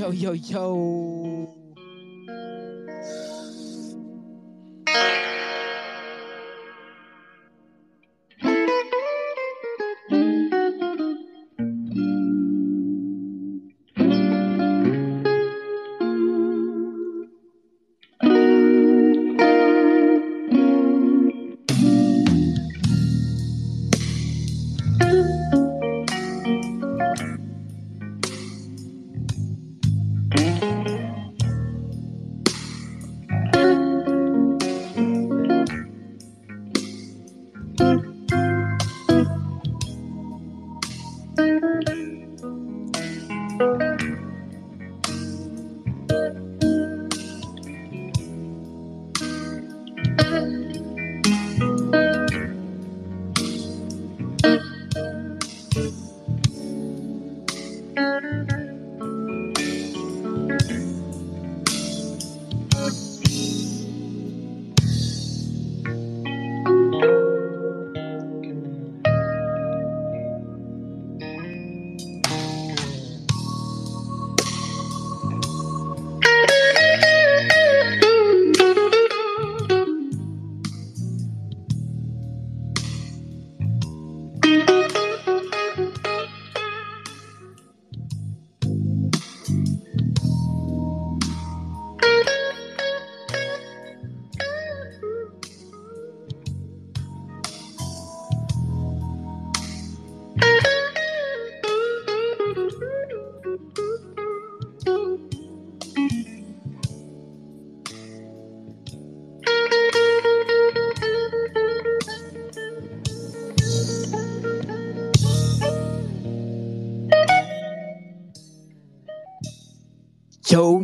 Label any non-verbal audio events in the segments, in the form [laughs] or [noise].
Yo, yo, yo.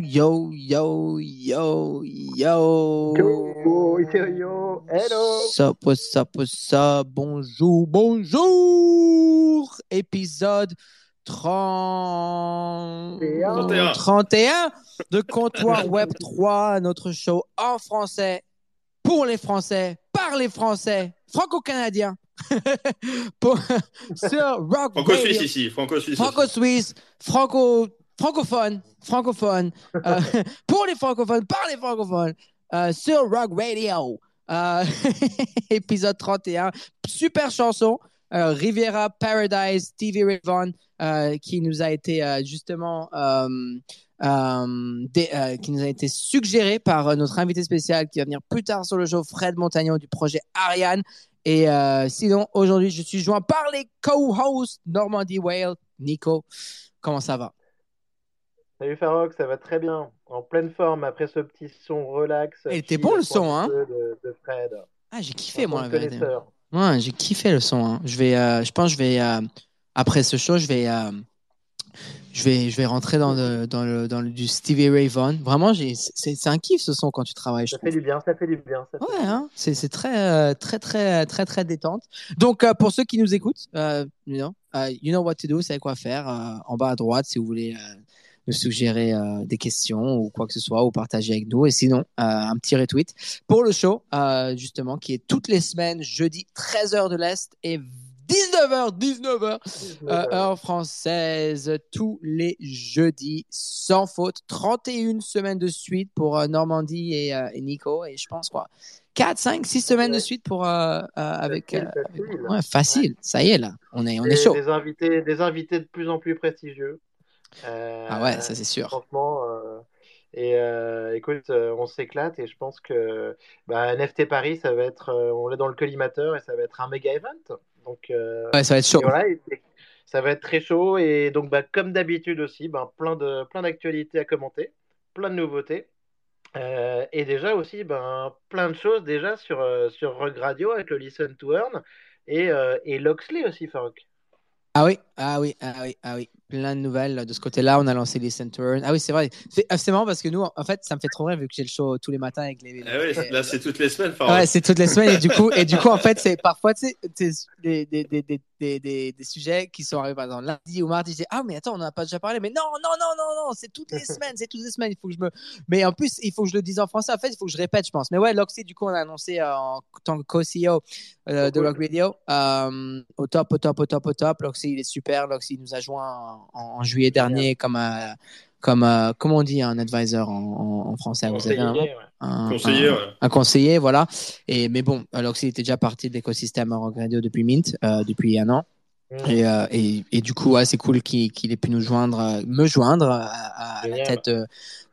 Yo, yo, yo, yo, yo. Yo, hello. What's up, what's up, what's up? Bonjour, bonjour. Épisode 30... 31. 31 de Comptoir [laughs] Web 3, notre show en français, pour les Français, par les Français, franco-canadiens. [laughs] Pour- sur Rock Franco-suisse Radio. ici, franco-suisse. franco-suisse, franco, francophone, francophone, euh, [laughs] pour les francophones, par les francophones, euh, sur Rock Radio. Euh, [laughs] épisode 31, super chanson, Riviera Paradise, Stevie Ray qui nous a été justement suggéré par notre invité spécial qui va venir plus tard sur le show, Fred Montagnon du projet Ariane. Et sinon, aujourd'hui, je suis joint par les co-hosts Normandie Whale, Nico. Comment ça va? Salut Farok, ça va très bien. En pleine forme après ce petit son relax. Il était chill, bon, le son, hein de, de Fred. Ah, j'ai kiffé, moi, la vérité. Ouais, j'ai kiffé le son. hein. Je vais, euh, je pense, que je vais euh, après ce show, je vais, euh, je vais, je vais rentrer dans le, dans le, dans le du Stevie Ray Vaughan. Vraiment, c'est, c'est un kiff ce son quand tu travailles. Je Ça trouve. fait du bien, ça fait du bien. ça Ouais, hein, c'est, c'est très, très, très, très, très détente. Donc, pour ceux qui nous écoutent, you, know, you know what to do, savez quoi faire. en bas à droite, si vous voulez nous suggérer euh, des questions ou quoi que ce soit, ou partager avec nous. Et sinon, euh, un petit retweet pour le show, euh, justement, qui est toutes les semaines, jeudi, 13h de l'Est et 19h, 19h, euh, heure française, tous les jeudis, sans faute. 31 semaines de suite pour euh, Normandie et, euh, et Nico. Et je pense quoi 4, 5, 6 semaines de suite pour, avec, Facile, facile. ouais. Ça y est, là. On est, on est chaud. Des invités, des invités de plus en plus prestigieux. Euh, Ah ouais, ça c'est sûr. Franchement, euh, et euh, écoute, euh, on s'éclate et je pense que bah, NFT Paris, ça va être, euh, on est dans le collimateur et ça va être un méga event. Donc, Ouais, ça va être chaud. et voilà, et- et ça va être très chaud et donc bah, comme d'habitude aussi, ben, plein de plein d'actualités à commenter, plein de nouveautés. Et déjà aussi, ben, plein de choses déjà sur, sur Rock Radio avec le Listen to Earn et, et Loxley aussi, Farok. Ah oui, ah oui, ah oui, ah oui. Plein de nouvelles de ce côté-là. On a lancé les Center. Ah oui, c'est vrai. C'est ah, c'est marrant parce que nous, en fait, ça me fait trop rire vu que j'ai le show tous les matins avec les. Ah ouais, là, c'est toutes les semaines. enfin, Ouais, c'est toutes les semaines et du coup, et du coup, en fait, c'est parfois, tu sais, des, des, des, des, des, des, des sujets qui sont arrivés par exemple lundi ou mardi. Je dis ah mais attends, on n'en a pas déjà parlé. Mais non, non, non, non, non, c'est toutes les [laughs] semaines, c'est toutes les semaines. Il faut que je me. Mais en plus, il faut que je le dise en français. En fait, il faut que je répète, je pense. Mais ouais, Loxy, du coup, on a annoncé euh, en tant que co-CEO euh, de. Rock Radio euh, au top, au top, au top, au top. Loxy, il est super. Loxy nous a joint en, en juillet dernier comme euh, comme euh, comment on dit un advisor en, en, français vous avez un, ouais. un, conseiller, un, ouais. un, conseiller, voilà. Et mais bon, alors s'il était déjà parti de l'écosystème Rock Radio depuis Mint, euh, depuis un an. Et, euh, et, et, du coup, ouais, c'est cool qu'il qu ait pu nous joindre, euh, me joindre à, à la tête de,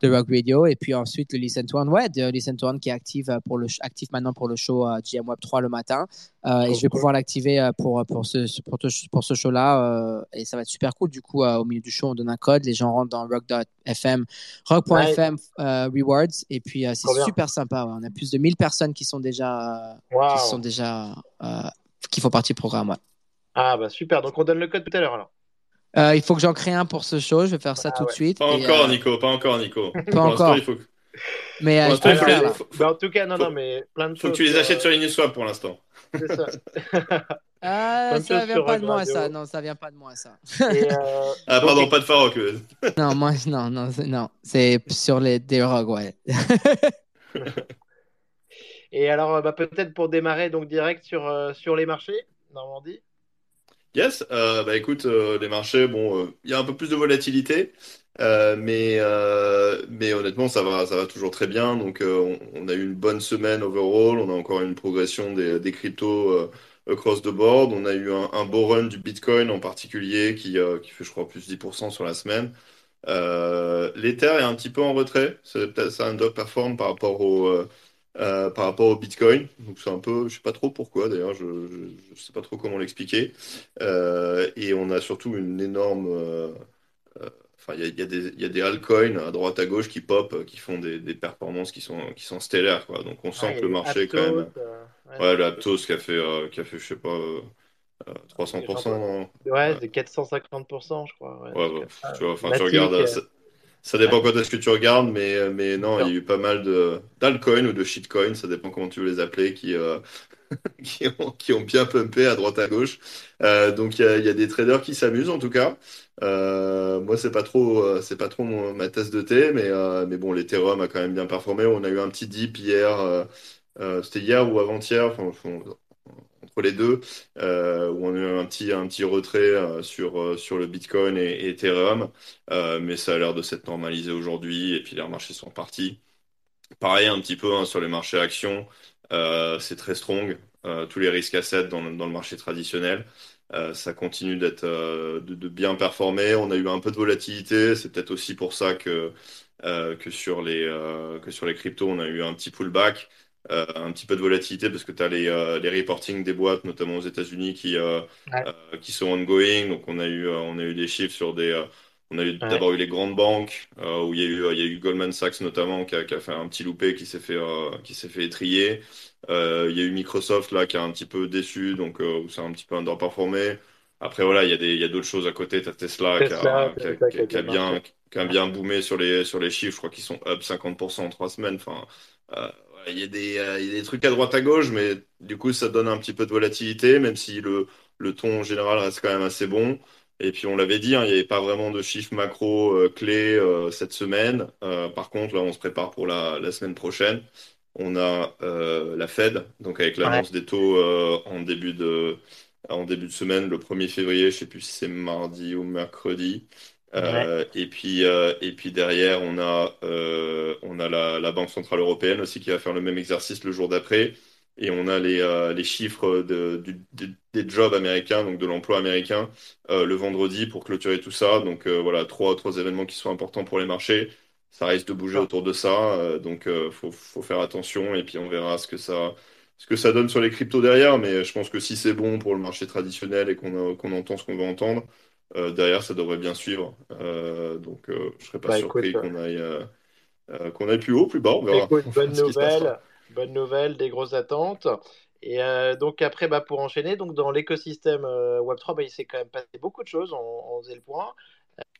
de, Rock Radio. Et puis ensuite, le Listen to One, ouais, de Listen to One qui est actif, euh, pour le, actif maintenant pour le show GM Web 3 le matin. Euh, et je vais pouvoir l'activer pour, pour ce, pour, pour ce show-là. et ça va être super cool. Du coup, au milieu du show, on donne un code. Les gens rentrent dans rock.fm, rock.fm. Rewards. Et puis, c'est super sympa. Ouais. On a plus de 1000 personnes qui sont déjà, wow. qui sont déjà, qui font partie du programme. Ouais. Ah bah super, donc on donne le code tout à l'heure alors. Euh, il faut que j'en crée un pour ce show, je vais faire ça ah, tout ouais. de suite. Pas et, encore euh... Nico, pas encore Nico. [laughs] Pas encore. Il faut... Mais euh, pour il faut, les... bah, en tout cas, non, non, mais plein de faut choses. que tu les achètes euh... sur Uniswap pour l'instant. C'est ça. [laughs] Ah, ça vient pas de moi, ça. Non, ça vient pas de moi, ça. Et, euh... [laughs] Ah, pardon, donc... pas de Farok. non, moi, non, non, non. C'est sur les des rogues, ouais. Et alors, bah, peut-être pour démarrer donc direct sur, euh, sur les marchés, Normandie. Yes, euh, bah écoute, euh, les marchés, bon, il y a un peu plus de volatilité, euh, mais, mais honnêtement, ça va, ça va toujours très bien. Donc, on, a eu une bonne semaine overall, on a encore une progression des, des cryptos across the board. On a eu un, beau run du Bitcoin en particulier qui, qui fait, je crois, plus 10% sur la semaine. L'Ether est un petit peu en retrait, c'est peut-être ça un perform par rapport au euh, par rapport au Bitcoin. Donc c'est un peu, je sais pas trop pourquoi d'ailleurs, je, je, sais pas trop comment l'expliquer. Euh, et on a surtout une énorme, euh, enfin il y a, y, y a, des altcoins à droite à gauche qui pop, qui font des, des performances qui sont qui sont stellaires quoi. Donc on sent que le marché Aptos, quand même, ouais, ouais, le Aptos qui a fait qui a fait je sais pas. 300%, non Ouais, c'est 450%, je crois. Ouais, ouais bah, tu vois, enfin, tu regardes, ça dépend quand est-ce que tu regardes, mais, mais non, il y a eu pas mal d'altcoins ou de shitcoins, ça dépend comment tu veux les appeler, qui, euh, [laughs] qui, ont, qui ont bien pumpé à droite à gauche. Euh, donc il y, a, il y, a, des traders qui s'amusent en tout cas. Euh, moi, c'est pas trop, c'est pas trop mon, ma tasse de thé, mais, mais bon, l'Ethereum a quand même bien performé. On a eu un petit dip hier, c'était hier ou avant-hier, enfin, les deux, euh, où on a eu un petit, un petit retrait euh, sur, euh, sur le Bitcoin et, et Ethereum, mais ça a l'air de s'être normalisé aujourd'hui, et puis les marchés sont partis. Pareil un petit peu hein, sur les marchés actions, c'est très strong, tous les risques assets dans, dans le marché traditionnel. ça continue d'être de, de, bien performer. On a eu un peu de volatilité. C'est peut-être aussi pour ça que, que, sur les, que sur les cryptos, on a eu un petit pullback. Euh, un petit peu de volatilité parce que tu as les, euh, les reporting des boîtes, notamment aux États-Unis, qui, euh, ouais. qui sont ongoing. Donc, on a eu, on a eu des chiffres sur des. on a eu Ouais. d'abord eu les grandes banques, où il y, a eu, il y a eu Goldman Sachs notamment, qui a, qui a fait un petit loupé, qui s'est fait, qui s'est fait étrier. il y a eu Microsoft là, qui a un petit peu déçu, donc où c'est un petit peu underperformé. Après, voilà, il y a, des, il y a d'autres choses à côté. Tu as Tesla, qui, Tesla, a, qui, a, Tesla qui a- qui a qui a bien, qui a bien boomé sur les, sur les chiffres. Je crois qu'ils sont up 50% en trois semaines. Enfin, euh, il y a des, euh, il y a des trucs à droite à gauche, mais du coup, ça donne un petit peu de volatilité, même si le, le ton général reste quand même assez bon. Et puis, on l'avait dit, hein, il n'y avait pas vraiment de chiffres macro euh, clés euh, cette semaine. Par contre, là, on se prépare pour la, la semaine prochaine. On a la Fed, donc avec l'annonce des taux en début de, en début de semaine, le 1er février, je sais plus si c'est mardi ou mercredi. Euh, et puis euh, et puis derrière on a euh, on a la, la Banque centrale européenne aussi qui va faire le même exercice le jour d'après. Et on a les, euh, les chiffres de, du- des, jobs américains donc de l'emploi américain euh, le vendredi pour clôturer tout ça. Donc euh, voilà trois trois événements qui sont importants pour les marchés. Ça risque de bouger autour de ça euh, donc euh, faut faut faire attention et puis on verra ce que ça ce que ça donne sur les cryptos derrière. Mais je pense que si c'est bon pour le marché traditionnel et qu'on qu'on entend ce qu'on va entendre euh, derrière, ça devrait bien suivre. Euh, donc, euh, je serais pas Bah, surpris écoute, qu'on aille, euh, euh, qu'on aille plus haut, plus bas. On verra. Écoute, [laughs] On verra bonne nouvelle, bonne nouvelle, des grosses attentes. Et euh, donc après, bah, pour enchaîner, donc dans l'écosystème euh, Web3, bah, il s'est quand même passé beaucoup de choses, on, on faisait le point.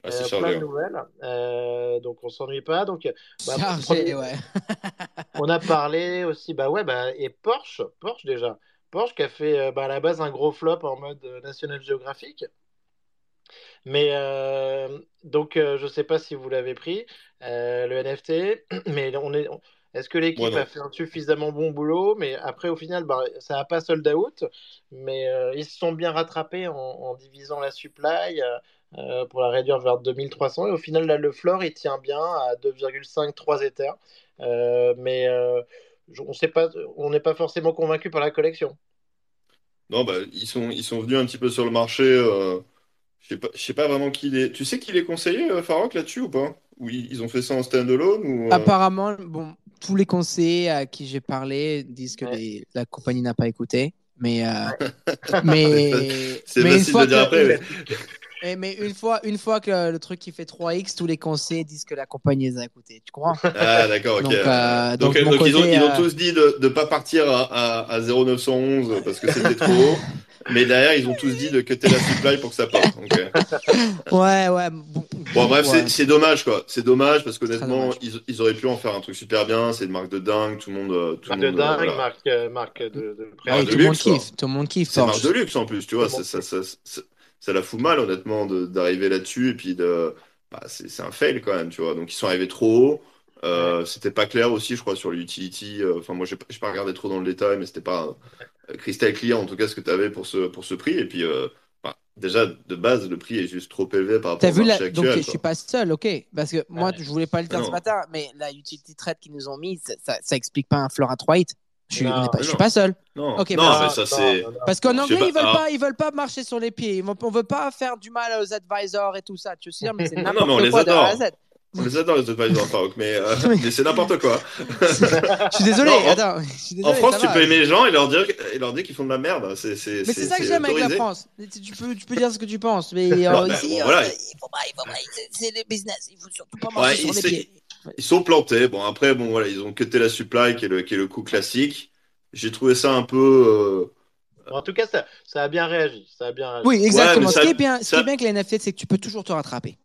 Ah, Euh, plein de nouvelles, Euh, donc on s'ennuie pas. Donc bah, Chargé, premier- ouais. [laughs] on a parlé aussi, bah ouais, bah, et Porsche, Porsche déjà. Porsche qui a fait à la base un gros flop en mode National Geographic. Mais euh, donc, euh, je sais pas si vous l'avez pris, euh, le NFT, [clears throat] mais on est, on- est-ce que l'équipe a fait un suffisamment bon boulot? Mais après, au final, bah, ça n'a pas sold out, mais euh, ils se sont bien rattrapés en, en divisant la supply. euh, pour la réduire vers 2300. Et au final, là, le floor, il tient bien à 2,53 Ethers. Euh, mais on n'est pas forcément convaincu par la collection. Non, bah, ils sont, ils sont venus un petit peu sur le marché. Je sais pas, je sais pas vraiment qui les. Tu sais qui les conseillait, euh, Farok, là-dessus ou pas? Ou ils, ils ont fait ça en standalone ou. euh, Apparemment, bon, tous les conseillers à qui j'ai parlé disent que Ouais. les- la compagnie n'a pas écouté. Mais, euh, [laughs] mais, C'est mais une facile fois de dire que- après. mais- Eh, mais une fois, une fois que le, truc qui fait 3x, tous les conseillers disent que la compagnie les a écoutés. Tu comprends? [laughs] Ah, d'accord, ok. Donc, euh, Donc, de ils, ont, ils ont euh, tous dit de ne pas partir à, à, à 0,911 parce que c'était trop haut. Mais derrière, ils ont tous dit de cutter la supply pour que ça parte. Euh, [laughs] Ouais, ouais. Bon, Bon, bref, ouais. c'est- c'est dommage, quoi. C'est dommage parce qu'honnêtement, ils, ils auraient pu en faire un truc super bien. C'est une marque de dingue. Tout le monde. Tout Marque le de monde euh, dingue, voilà. marque, marque de, de Ah de tout le monde luxe, quoi. kiffe. Tout le monde kiffe. C'est une marque de luxe en plus, tu vois. Monde ça, ça, la fout mal, honnêtement, de- d'arriver là-dessus. Et puis, de, bah, c'est c'est un fail quand même, tu vois. Donc, ils sont arrivés trop haut. Euh, C'était pas clair aussi, je crois, sur l'utility. Euh, Enfin, moi, j'ai pas regardé trop dans le détail, mais c'était pas euh, crystal clear, en tout cas, ce que tu avais pour ce, pour ce prix. Et puis, euh, bah, déjà, de base, le prix est juste trop élevé par rapport T'as au vu marché la... Donc, actuel. je suis pas seul, ok. Parce que moi, Ouais. je voulais pas le dire Ah ce non. matin, mais la utility trade qu'ils nous ont mis, ça, ça, ça explique pas un floor à 3 hits. Je suis, Non, pas, je suis non. pas seul. Non, non, bah, mais ça, c'est. Parce qu'en anglais, pas, ils veulent alors- pas, ils veulent pas marcher sur les pieds. Ils on veut pas faire du mal aux advisors et tout ça. Tu sais, mais c'est non, n'importe mais on les quoi adore. Z. On les adore, les advisors, Farouk, mais, euh, [laughs] mais c'est n'importe quoi. [laughs] Je suis désolé, Non, en- attends. Je suis désolé, En France, tu va. peux aimer les gens et leur dire, et leur dire qu'ils font de la merde. C'est, Mais c'est ça que j'aime avec la. France. Tu peux, tu peux dire ce que tu penses, mais [laughs] euh, bah, ici, bon, euh, voilà. il faut pas, il faut pas, c'est- le business. Il faut surtout pas Ouais, marcher sur les pieds. Ils sont plantés. Bon, après, bon, voilà, ils ont cuté la supply, qui est le, qui est le coup classique. J'ai trouvé ça un peu. euh, En tout cas, ça, ça a bien réagi. Ça a bien réagi. Oui, exactement. ce, qui est bien, ce qui est bien avec les NFT, c'est que tu peux toujours te rattraper.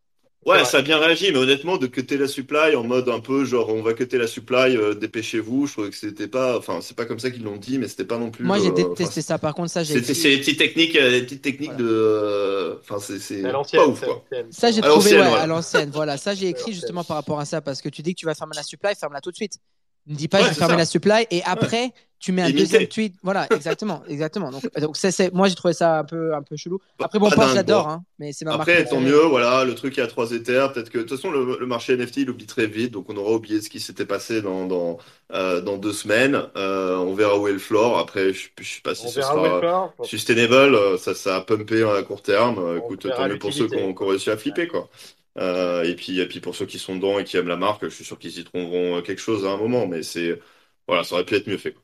Ouais, ça a bien réagi, mais honnêtement, de cuter la supply en mode un peu genre on va cuter la supply, euh, dépêchez-vous. Je trouvais que c'était pas. Enfin, c'est pas comme ça qu'ils l'ont dit, mais c'était pas non plus. Moi, j'ai euh, détesté ça. Par contre, ça, j'ai. C'était c'est des petites techniques, euh, des petites techniques Voilà. de. Enfin, c'est c'est C'est à pas l'ancienne. ouf quoi. Ça, j'ai trouvé ouais, à l'ancienne. Voilà, ça, j'ai [laughs] écrit justement par rapport à ça parce que tu dis que tu vas fermer la supply, ferme-la tout de suite. Ne dis pas, Ouais, je vais fermer ça. la supply et après, tu mets un Limité. deuxième tweet. Voilà, [laughs] exactement, exactement. Donc, donc ça, c'est, moi, j'ai trouvé ça un peu, un peu chelou. Après, bon, Pas j'adore, bon. hein, mais c'est ma Après, marque tant mieux, voilà, le truc est à 3 éthers. Peut-être que, de toute façon, le, le marché NFT, il oublie très vite, donc on aura oublié ce qui s'était passé dans, dans, euh, dans deux semaines. Euh, on verra où est le floor. Après, je, je sais pas si On ce sera sustainable. Ça, ça a pumpé à court terme. On Écoute, tant mieux pour ceux qui ont, qui ont réussi à flipper, quoi. Euh, et puis, et puis pour ceux qui sont dedans et qui aiment la marque, je suis sûr qu'ils y trouveront euh, quelque chose à un moment, mais c'est, voilà, ça aurait pu être mieux fait.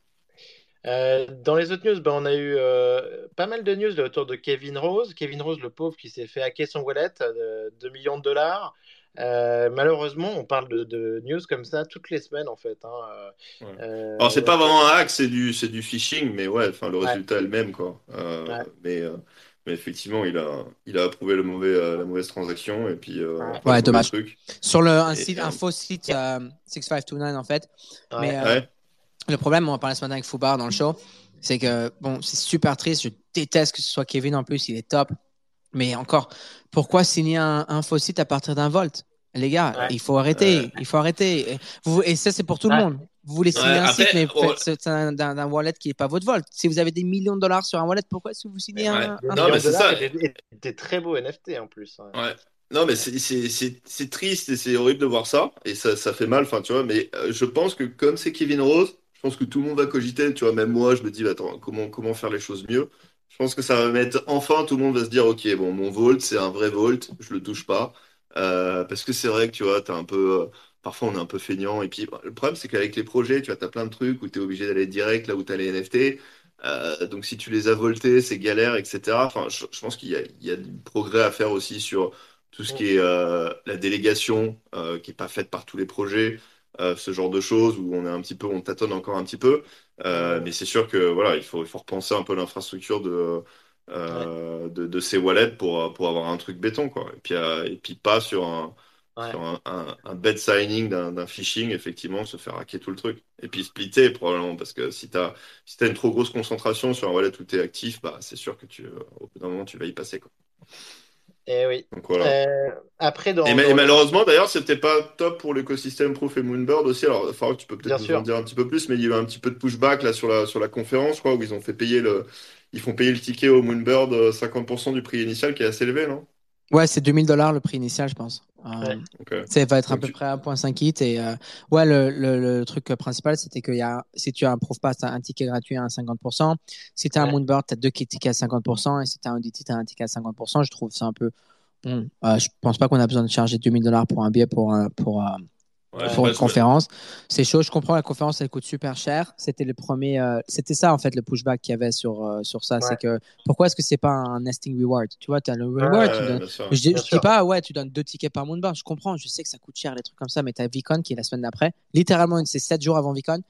Euh, dans les autres news, ben, on a eu euh, pas mal de news autour de Kevin Rose. Kevin Rose, le pauvre qui s'est fait hacker son wallet de 2 millions de dollars. Euh, malheureusement, on parle de, de news comme ça toutes les semaines en fait. hein. Ouais. euh, Alors, c'est pas vraiment un hack, c'est du, c'est du phishing, mais ouais, enfin, le Ouais. résultat est le même, quoi. Euh, Ouais. mais, mais effectivement, il a, il a approuvé le mauvais, euh, la mauvaise transaction, et puis, euh, Ouais. dommage. truc. Sur le, un, Et, site, euh, un faux site euh, 6529, en fait. Ouais. Mais euh, Ouais. le problème, on en parlait ce matin avec Foubar dans le show, c'est que, bon, c'est super triste. Je déteste que ce soit Kevin en plus, il est top. Mais encore, pourquoi signer un, un faux site à partir d'un volt? Les gars, Ouais. il faut arrêter. Ouais. Il faut arrêter. Et, vous- et ça, c'est pour tout le monde. Vous voulez signer Ouais, un site, mais faites c'est un- wallet qui n'est pas votre volt. Si vous avez des millions de dollars sur un wallet, pourquoi est-ce que vous signez Ouais. un, un Non, mais c'est ça. des, très beaux NFT en plus. hein. Ouais. Non, mais c'est c'est- c'est- c'est triste et c'est horrible de voir ça. Et ça, ça fait mal, enfin, tu vois. Mais euh, je pense que comme c'est Kevin Rose, je pense que tout le monde va cogiter. Tu vois, même moi, je me dis, attends, comment, comment faire les choses mieux? Je pense que ça va mettre, enfin, tout le monde va se dire, OK, bon, mon Vault, c'est un vrai Vault, je le touche pas. Euh, parce que c'est vrai que, tu vois, t'as un peu, euh, parfois, on est un peu feignant. Et puis, bah, le problème, c'est qu'avec les projets, tu vois, t'as plein de trucs où t'es obligé d'aller direct là où t'as les NFT. Euh, donc, si tu les as voltés, c'est galère, etc. Enfin, je, je pense qu'il y a, il y a du progrès à faire aussi sur tout ce qui est euh, la délégation, euh, qui est pas faite par tous les projets, euh, ce genre de choses où on est un petit peu, on tâtonne encore un petit peu. Euh, mais c'est sûr que voilà, il faut, il faut repenser un peu l'infrastructure de, euh, de, de ces wallets pour, pour avoir un truc béton, quoi. Et puis, euh, et puis pas sur un, Ouais. sur un, un, signing d'un phishing, effectivement, se faire hacker tout le truc. Et puis splitter, probablement, parce que si tu as, si une trop grosse concentration sur un wallet où tu es actif, bah, c'est sûr que tu, euh, au bout d'un moment, tu vas y passer, quoi. Et oui. Donc voilà. Euh, après, dans, Et, ma- dans- et malheureusement, d'ailleurs, c'était pas top pour l'écosystème Proof et Moonbird aussi. Alors, Farouk, tu peux peut-être nous en dire un petit peu plus, mais il y a eu un petit peu de pushback là sur la, sur la conférence, crois, où ils ont fait payer le, ils font payer le ticket au Moonbird euh, 50% du prix initial qui est assez élevé, non? Ouais, c'est 2000 dollars le prix initial, je pense. Euh. Ça va être à Donc, peu tu- près 1.5 hit. Et euh, ouais, le, le, le truc principal, c'était que y a, si tu as un Proof Pass, tu as un ticket gratuit à 50%. Si tu as un. Moonbird, tu as deux tickets à 50%. Et si tu as un DT, tu as un ticket à 50%. Je trouve ça un peu. Bon, euh, je pense pas qu'on a besoin de charger 2000 dollars pour un billet pour, un- pour, euh, Ouais, pour une conférence. C'est chaud, je comprends, la conférence, elle coûte super cher. C'était le premier, euh, c'était ça en fait le pushback qu'il y avait sur, euh, sur ça. Ouais. C'est que pourquoi est-ce que c'est pas un nesting reward? Tu vois, tu as le reward, tu ouais, donnes- bien sûr. je je dis pas, ouais, tu donnes deux tickets par Moonbar. Je comprends, je sais que ça coûte cher, les trucs comme ça, mais tu as Vicon qui est la semaine d'après. Littéralement, c'est 7 jours avant Vicon.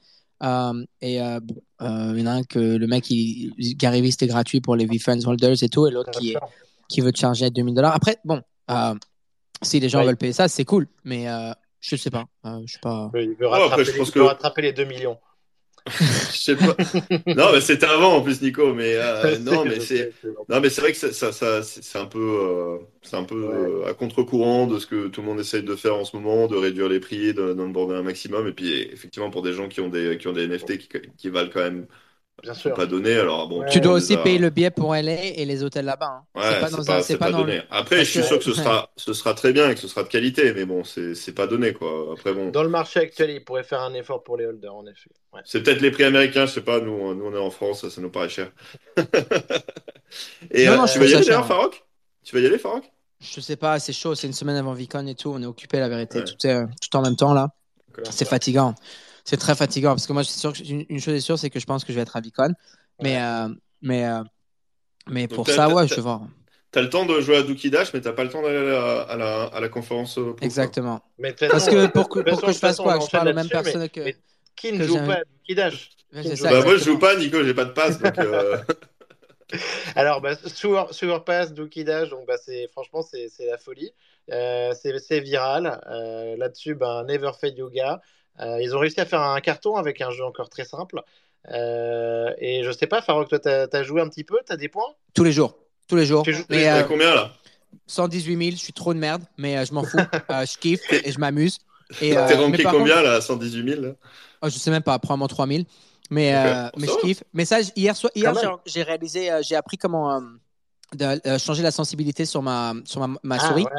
Euh, et euh, bon, euh, il y en a un que le mec, il, Gary Vee, c'était gratuit pour les V-Friends Holders et tout, et l'autre qui, est, qui veut te charger 2000 dollars. Après, bon, euh, si les gens Ouais. veulent payer ça, c'est cool, mais euh, je sais pas. Euh, je sais pas. Il veut après, rattraper, je les, pense il que- veut rattraper les 2 millions. [laughs] Je sais pas. Non, mais c'était avant en plus, Nico. Mais euh, [laughs] non, mais c'est. Non, mais c'est vrai que ça, ça, ça- c'est un peu, euh, c'est un peu Ouais. euh, à contre-courant de ce que tout le monde essaye de faire en ce moment, de réduire les prix, de- d'en border un maximum. Et puis, effectivement, pour des gens qui ont des, qui ont des NFT qui, qui valent quand même Bien sûr. pas donné, alors bon. Ouais. tout Tu dois aussi a- payer le billet pour LA et les hôtels là-bas. hein. Ouais, c'est pas dans c'est un, pas, c'est c'est pas pas dans le- donné. Après, Parce je suis que- sûr que ce sera, [laughs] ce sera très bien et que ce sera de qualité, mais bon, c'est pas donné, quoi. Après, bon. Dans le marché actuel, il pourrait faire un effort pour les holders, en effet. Ouais. C'est peut-être les prix américains, je sais pas, nous, nous on est en France, ça, nous paraît cher. [laughs] et Non, euh, non, tu vas cher. Farok Tu vas y aller, Farok Je sais pas, c'est chaud, c'est une semaine avant Vicon et tout, on est occupé la vérité, Ouais. tout, est, euh, tout en même temps là. C'est fatigant. C'est très fatigant parce que moi, je suis sûr que une, une chose est sûre, c'est que je pense que je vais être à Vicon. Mais, euh, mais, euh, mais Donc, pour ça, ouais, je vais voir. T'as le temps de jouer à Dookie Dash, mais t'as pas le temps d'aller à la, à la, à la conférence. euh, Exactement. Mais Parce que pour que, pour que je fasse quoi? Que je parle aux mêmes là-dessus, mais- personnes que. mais Qui ne que joue pas à Duki Dash ça, Bah, moi, je joue pas, Nico, j'ai pas de passe. Donc, euh, [laughs] [laughs] Alors, bah, Sewer, Sewer Pass, Dookie Dash, donc bah, c'est franchement c'est c'est la folie. Euh, c'est c'est viral. Euh, Là-dessus, bah, Never Fade Yoga. Euh, ils ont réussi à faire un carton avec un jeu encore très simple. Euh, et je sais pas, Farok, toi, t'as as joué un petit peu, t'as des points? Tous les jours. Tous les jours. Tu joues Mais, t'as euh, combien là? 118 000, je suis trop de merde, mais je m'en fous. [laughs] Je kiffe et je m'amuse. T'es ranké combien là 118 000 là? Oh, je sais même pas, probablement 3000. Mais, euh, mais je kiffe. Mais ça, hier, soir, hier j'ai- réalisé, euh, j'ai appris comment de, euh, changer la sensibilité sur ma, sur ma, ma Ah, souris. ouais.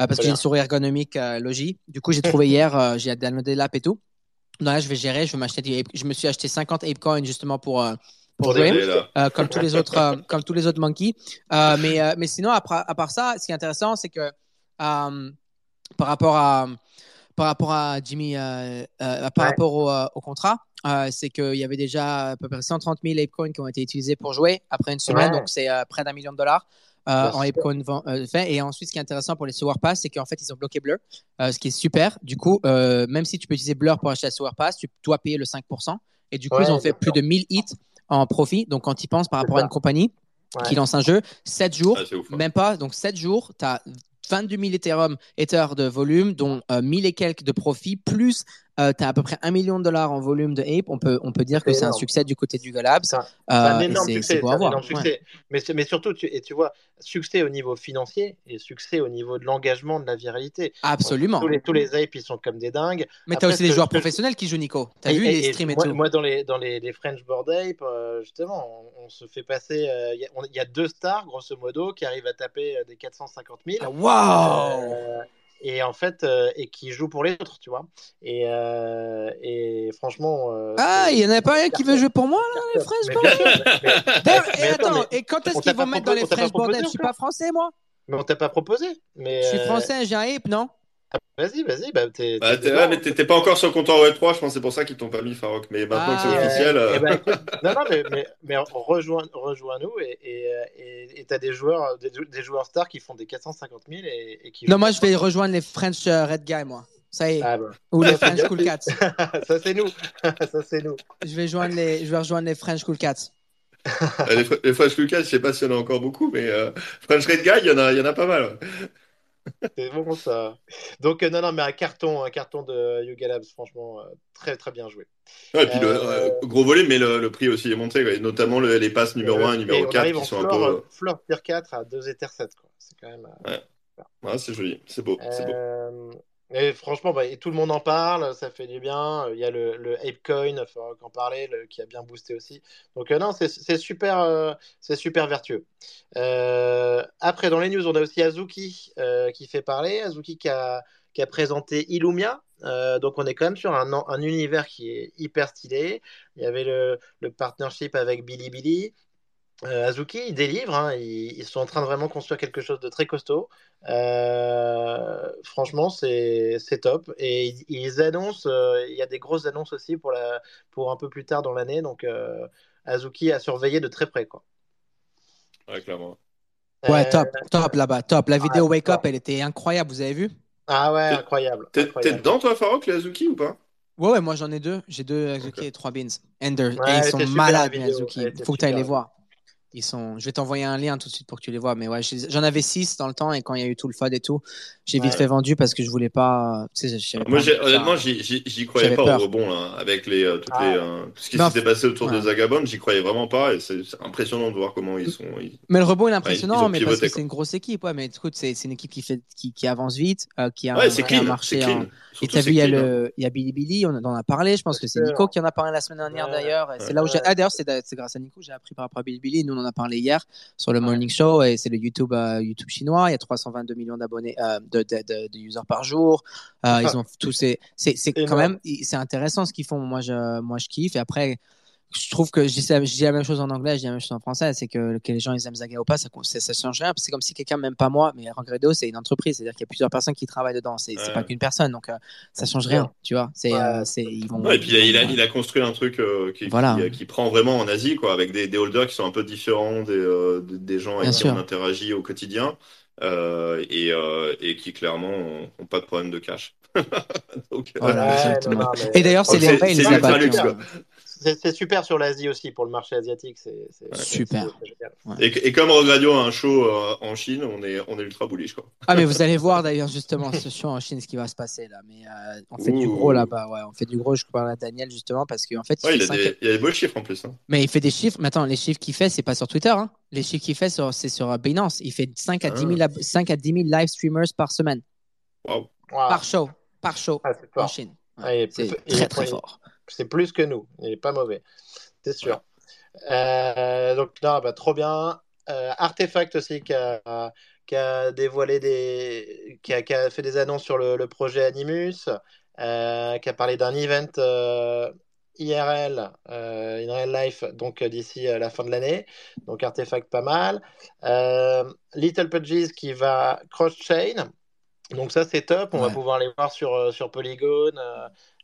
Euh, parce que j'ai une souris ergonomique euh, Logi. Du coup, j'ai [laughs] trouvé hier, euh, j'ai downloadé l'app et tout. Donc là, je vais gérer, je vais m'acheter des Je me suis acheté 50 Apecoin justement pour, euh, pour, Pour. Euh, comme tous les autres, euh, comme tous les autres monkeys. Euh, [laughs] mais, euh, mais sinon, à, part- à part ça, ce qui est intéressant, c'est que euh, par rapport à par rapport à Jimmy, euh, euh, par Ouais. rapport au, euh, au contrat, euh, c'est qu'il y avait déjà à peu près 130 000 Apecoin qui ont été utilisés pour jouer après une semaine, Ouais. donc c'est euh, près d'un million de dollars. euh, en. Apecoin euh, fait. Et ensuite, ce qui est intéressant pour les Sewer Pass, c'est qu'en fait, ils ont bloqué Blur, euh, ce qui est super. Du coup, euh, même si tu peux utiliser Blur pour acheter la Sewer Pass, tu dois payer le 5%. Et du coup, Ouais, ils ont fait plus de 1000 hits en profit. Donc, quand ils pensent par rapport à une compagnie Ouais. qui lance un jeu, 7 jours, Ah, ouf. hein. même pas, donc 7 jours, tu as 22 000 Ethereum, Ether de volume, dont euh, 1000 et quelques de profit, plus tu as à peu près 1 million de dollars en volume de Ape. On peut, on peut dire que C'est un succès du côté du Galabs. C'est un- Euh, C'est un et énorme succès. un. Mais, surtout, tu, et tu vois, succès au niveau financier et succès au niveau de l'engagement, de la viralité. Absolument. Tous les, tous les apes, ils sont comme des dingues. Mais tu as aussi des joueurs que professionnels qui jouent, Nico. Tu as Et- vu et- les et streams et moi, tout. moi, dans les, dans les, les French Board Ape, euh, justement, on, on se fait passer. euh, Il y, a- on- il y a deux stars, grosso modo, qui arrivent à taper euh, des 450 000. Ah, Waouh Euh, et en fait, euh, et qui jouent pour les autres, tu vois. Et, euh, et franchement. euh, Ah, il y en a pas un qui veut jouer pour moi, là, les sûr, mais- mais- D'ailleurs, mais Et attends, attends, et quand est-ce qu'ils vont mettre dans les French Bordel Je suis pas français, moi. mais on t'a pas proposé. Mais, Je suis français, j'ai un ape, non? Vas-y, vas-y. Bah, t'es, Bah, t'es t'es dedans. ouais, mais t'es t'es pas encore sur le compteur Web3, je pense que c'est pour ça qu'ils t'ont pas mis Farok. Mais maintenant que c'est Ah. Officiel. euh, euh, eh ben, écoute, non, non, mais, mais, mais rejoins, rejoins-nous et et et- et t'as des joueurs, des, des joueurs stars qui font des 450 000 et, et qui. Non, moi, je vais rejoindre les French euh, Red Guy, moi. Ça y est. Ah, bah. Ou les [laughs] French. Cool Cats. [laughs] ça c'est nous, [laughs] ça c'est nous. Je vais, joindre les... je vais rejoindre les French Cool Cats. les, Fre- les French Lucas, je sais pas s'il y en a encore beaucoup, mais euh, French Red Guy, il y en a, il y en a pas mal. ouais. [laughs] C'est bon ça. Donc euh, non non mais un carton, un carton de Yuga Labs, franchement euh, très très bien joué. Ouais, et puis le Euh, gros volume, mais le, le prix aussi est monté, quoi. Et notamment le- les passes numéro Et, 1 et numéro on 4 arrive qui en sont un peu. floor tier 4 à 2 Ether 7 quoi. C'est quand même. euh, Ouais, c'est joli, c'est beau, c'est beau. Et franchement, bah, tout le monde en parle, ça fait du bien. Il y a le, le ApeCoin, il faut en parler, le- qui a bien boosté aussi. Donc euh, non, c'est super, euh, c'est super vertueux. Euh, après, dans les news, on a aussi Azuki qui fait parler. Azuki qui a, qui a présenté Illumia. Donc on est quand même sur un, un univers qui est hyper stylé. Il y avait le, le partnership avec Bilibili. Euh, Azuki, ils délivrent, hein, ils, ils sont en train de vraiment construire quelque chose de très costaud. Euh, franchement, c'est c'est top. Et ils, ils annoncent, euh, il y a des grosses annonces aussi pour, la, pour un peu plus tard dans l'année. Donc, euh, Azuki a surveillé de très près. Quoi. Ouais, clairement. Ouais, top, top là-bas, top. La vidéo Wake Up, elle était incroyable, vous avez vu? Ah ouais, incroyable. T'es dedans, toi, Farok, les Azuki ou pas? Ouais, ouais, moi j'en ai deux. J'ai deux Azuki et trois Beans. Ender. Ouais, et ils sont malades, les. Azuki. Faut que tu ailles les voir. Ils sont... Je vais t'envoyer un lien tout de suite pour que tu les vois. Mais ouais, j'en avais six dans le temps et quand il y a eu tout le FUD et tout, j'ai vite Ouais. fait vendu parce que je voulais pas. Tu sais, Moi, pas honnêtement, j'y croyais pas peur. au rebond, là, avec les, euh, toutes Ah. les, euh, tout ce qui s'était passé autour ouais. de Zagabond, j'y croyais vraiment pas, et c'est impressionnant de voir comment ils sont. ils- Mais le rebond il est ils impressionnant, mais parce que c'est une grosse équipe. Ouais, mais écoute, c'est c'est une équipe qui, fait, qui, qui avance vite, euh, qui a, un marché en-. Et t'as vu, il y a hein. le, il y a Billy Billy, on en a parlé. Je pense que c'est. Nico qui en a parlé la semaine dernière Ouais. d'ailleurs. C'est là où. Ah, d'ailleurs, c'est c'est grâce à Nico, j'ai appris par rapport à Billy Billy. Nous, en a parlé hier sur le. Morning Show et c'est le YouTube, euh, YouTube chinois. Il y a 322 millions d'abonnés, euh, de, de, de, de users par jour. Euh, ils ont tous ces. C'est quand même, c'est intéressant ce qu'ils font. Moi, je, moi, je kiffe. Et après, je trouve que je dis, ça- je dis la même chose en anglais, je dis la même chose en français, c'est que, que les gens ils aiment Zaga ou pas, ça, ça, ça change rien. C'est comme si quelqu'un m'aime pas moi, mais Rangredo c'est une entreprise, c'est-à-dire qu'il y a plusieurs personnes qui travaillent dedans, c'est Ouais. pas qu'une personne, donc euh, ça change rien, tu vois. C'est, Ouais. euh, c'est, ils vont. Ouais, et puis il a, il a- ils vont- il a construit un truc euh, qui, Voilà. qui, qui prend vraiment en Asie, quoi, avec des, des holders qui sont un peu différents des, euh, des- gens avec Bien qui sûr. on interagit au quotidien euh, et, euh, et qui clairement ont, ont pas de problème de cash. [laughs] Donc, Voilà, Ouais, exactement. non, non, mais- Et d'ailleurs, c'est Donc, les c'est- Rails c'est super sur l'Asie aussi, pour le marché asiatique. c'est Super. Et, et comme Radio a un show euh, en Chine, on est, on est ultra bullish. Quoi. Ah, mais vous allez voir d'ailleurs justement ce show en Chine, ce qui va se passer là. Mais euh, on fait du gros là-bas, ouais. On fait du gros. Je parle à Daniel justement parce qu'en fait, il Ouais, fait il, a des, il a des beaux chiffres en plus. Hein. Mais il fait des chiffres. Mais attends, les chiffres qu'il fait, c'est pas sur Twitter. Hein. Les chiffres qu'il fait, sur- c'est sur euh, Binance. Il fait 5 à, 10 000, ab- 5 à 10 000 live streamers par semaine. Wow. Par show. Par show. Ah, En. Chine. Ah, il est c'est plus- il très est- très fort. C'est plus que nous. Il est pas mauvais. C'est sûr. Euh, donc, non, bah, trop bien. Euh, Artefact aussi qui a, qui a dévoilé des. qui a, qui a fait des annonces sur le, le projet Animus, euh, qui a parlé d'un event euh, IRL, euh, in real life, donc d'ici euh, la fin de l'année. Donc, Artefact pas mal. Euh, Little Pudgies qui va cross-chain. Donc ça c'est top, on va pouvoir les voir sur, sur Polygon.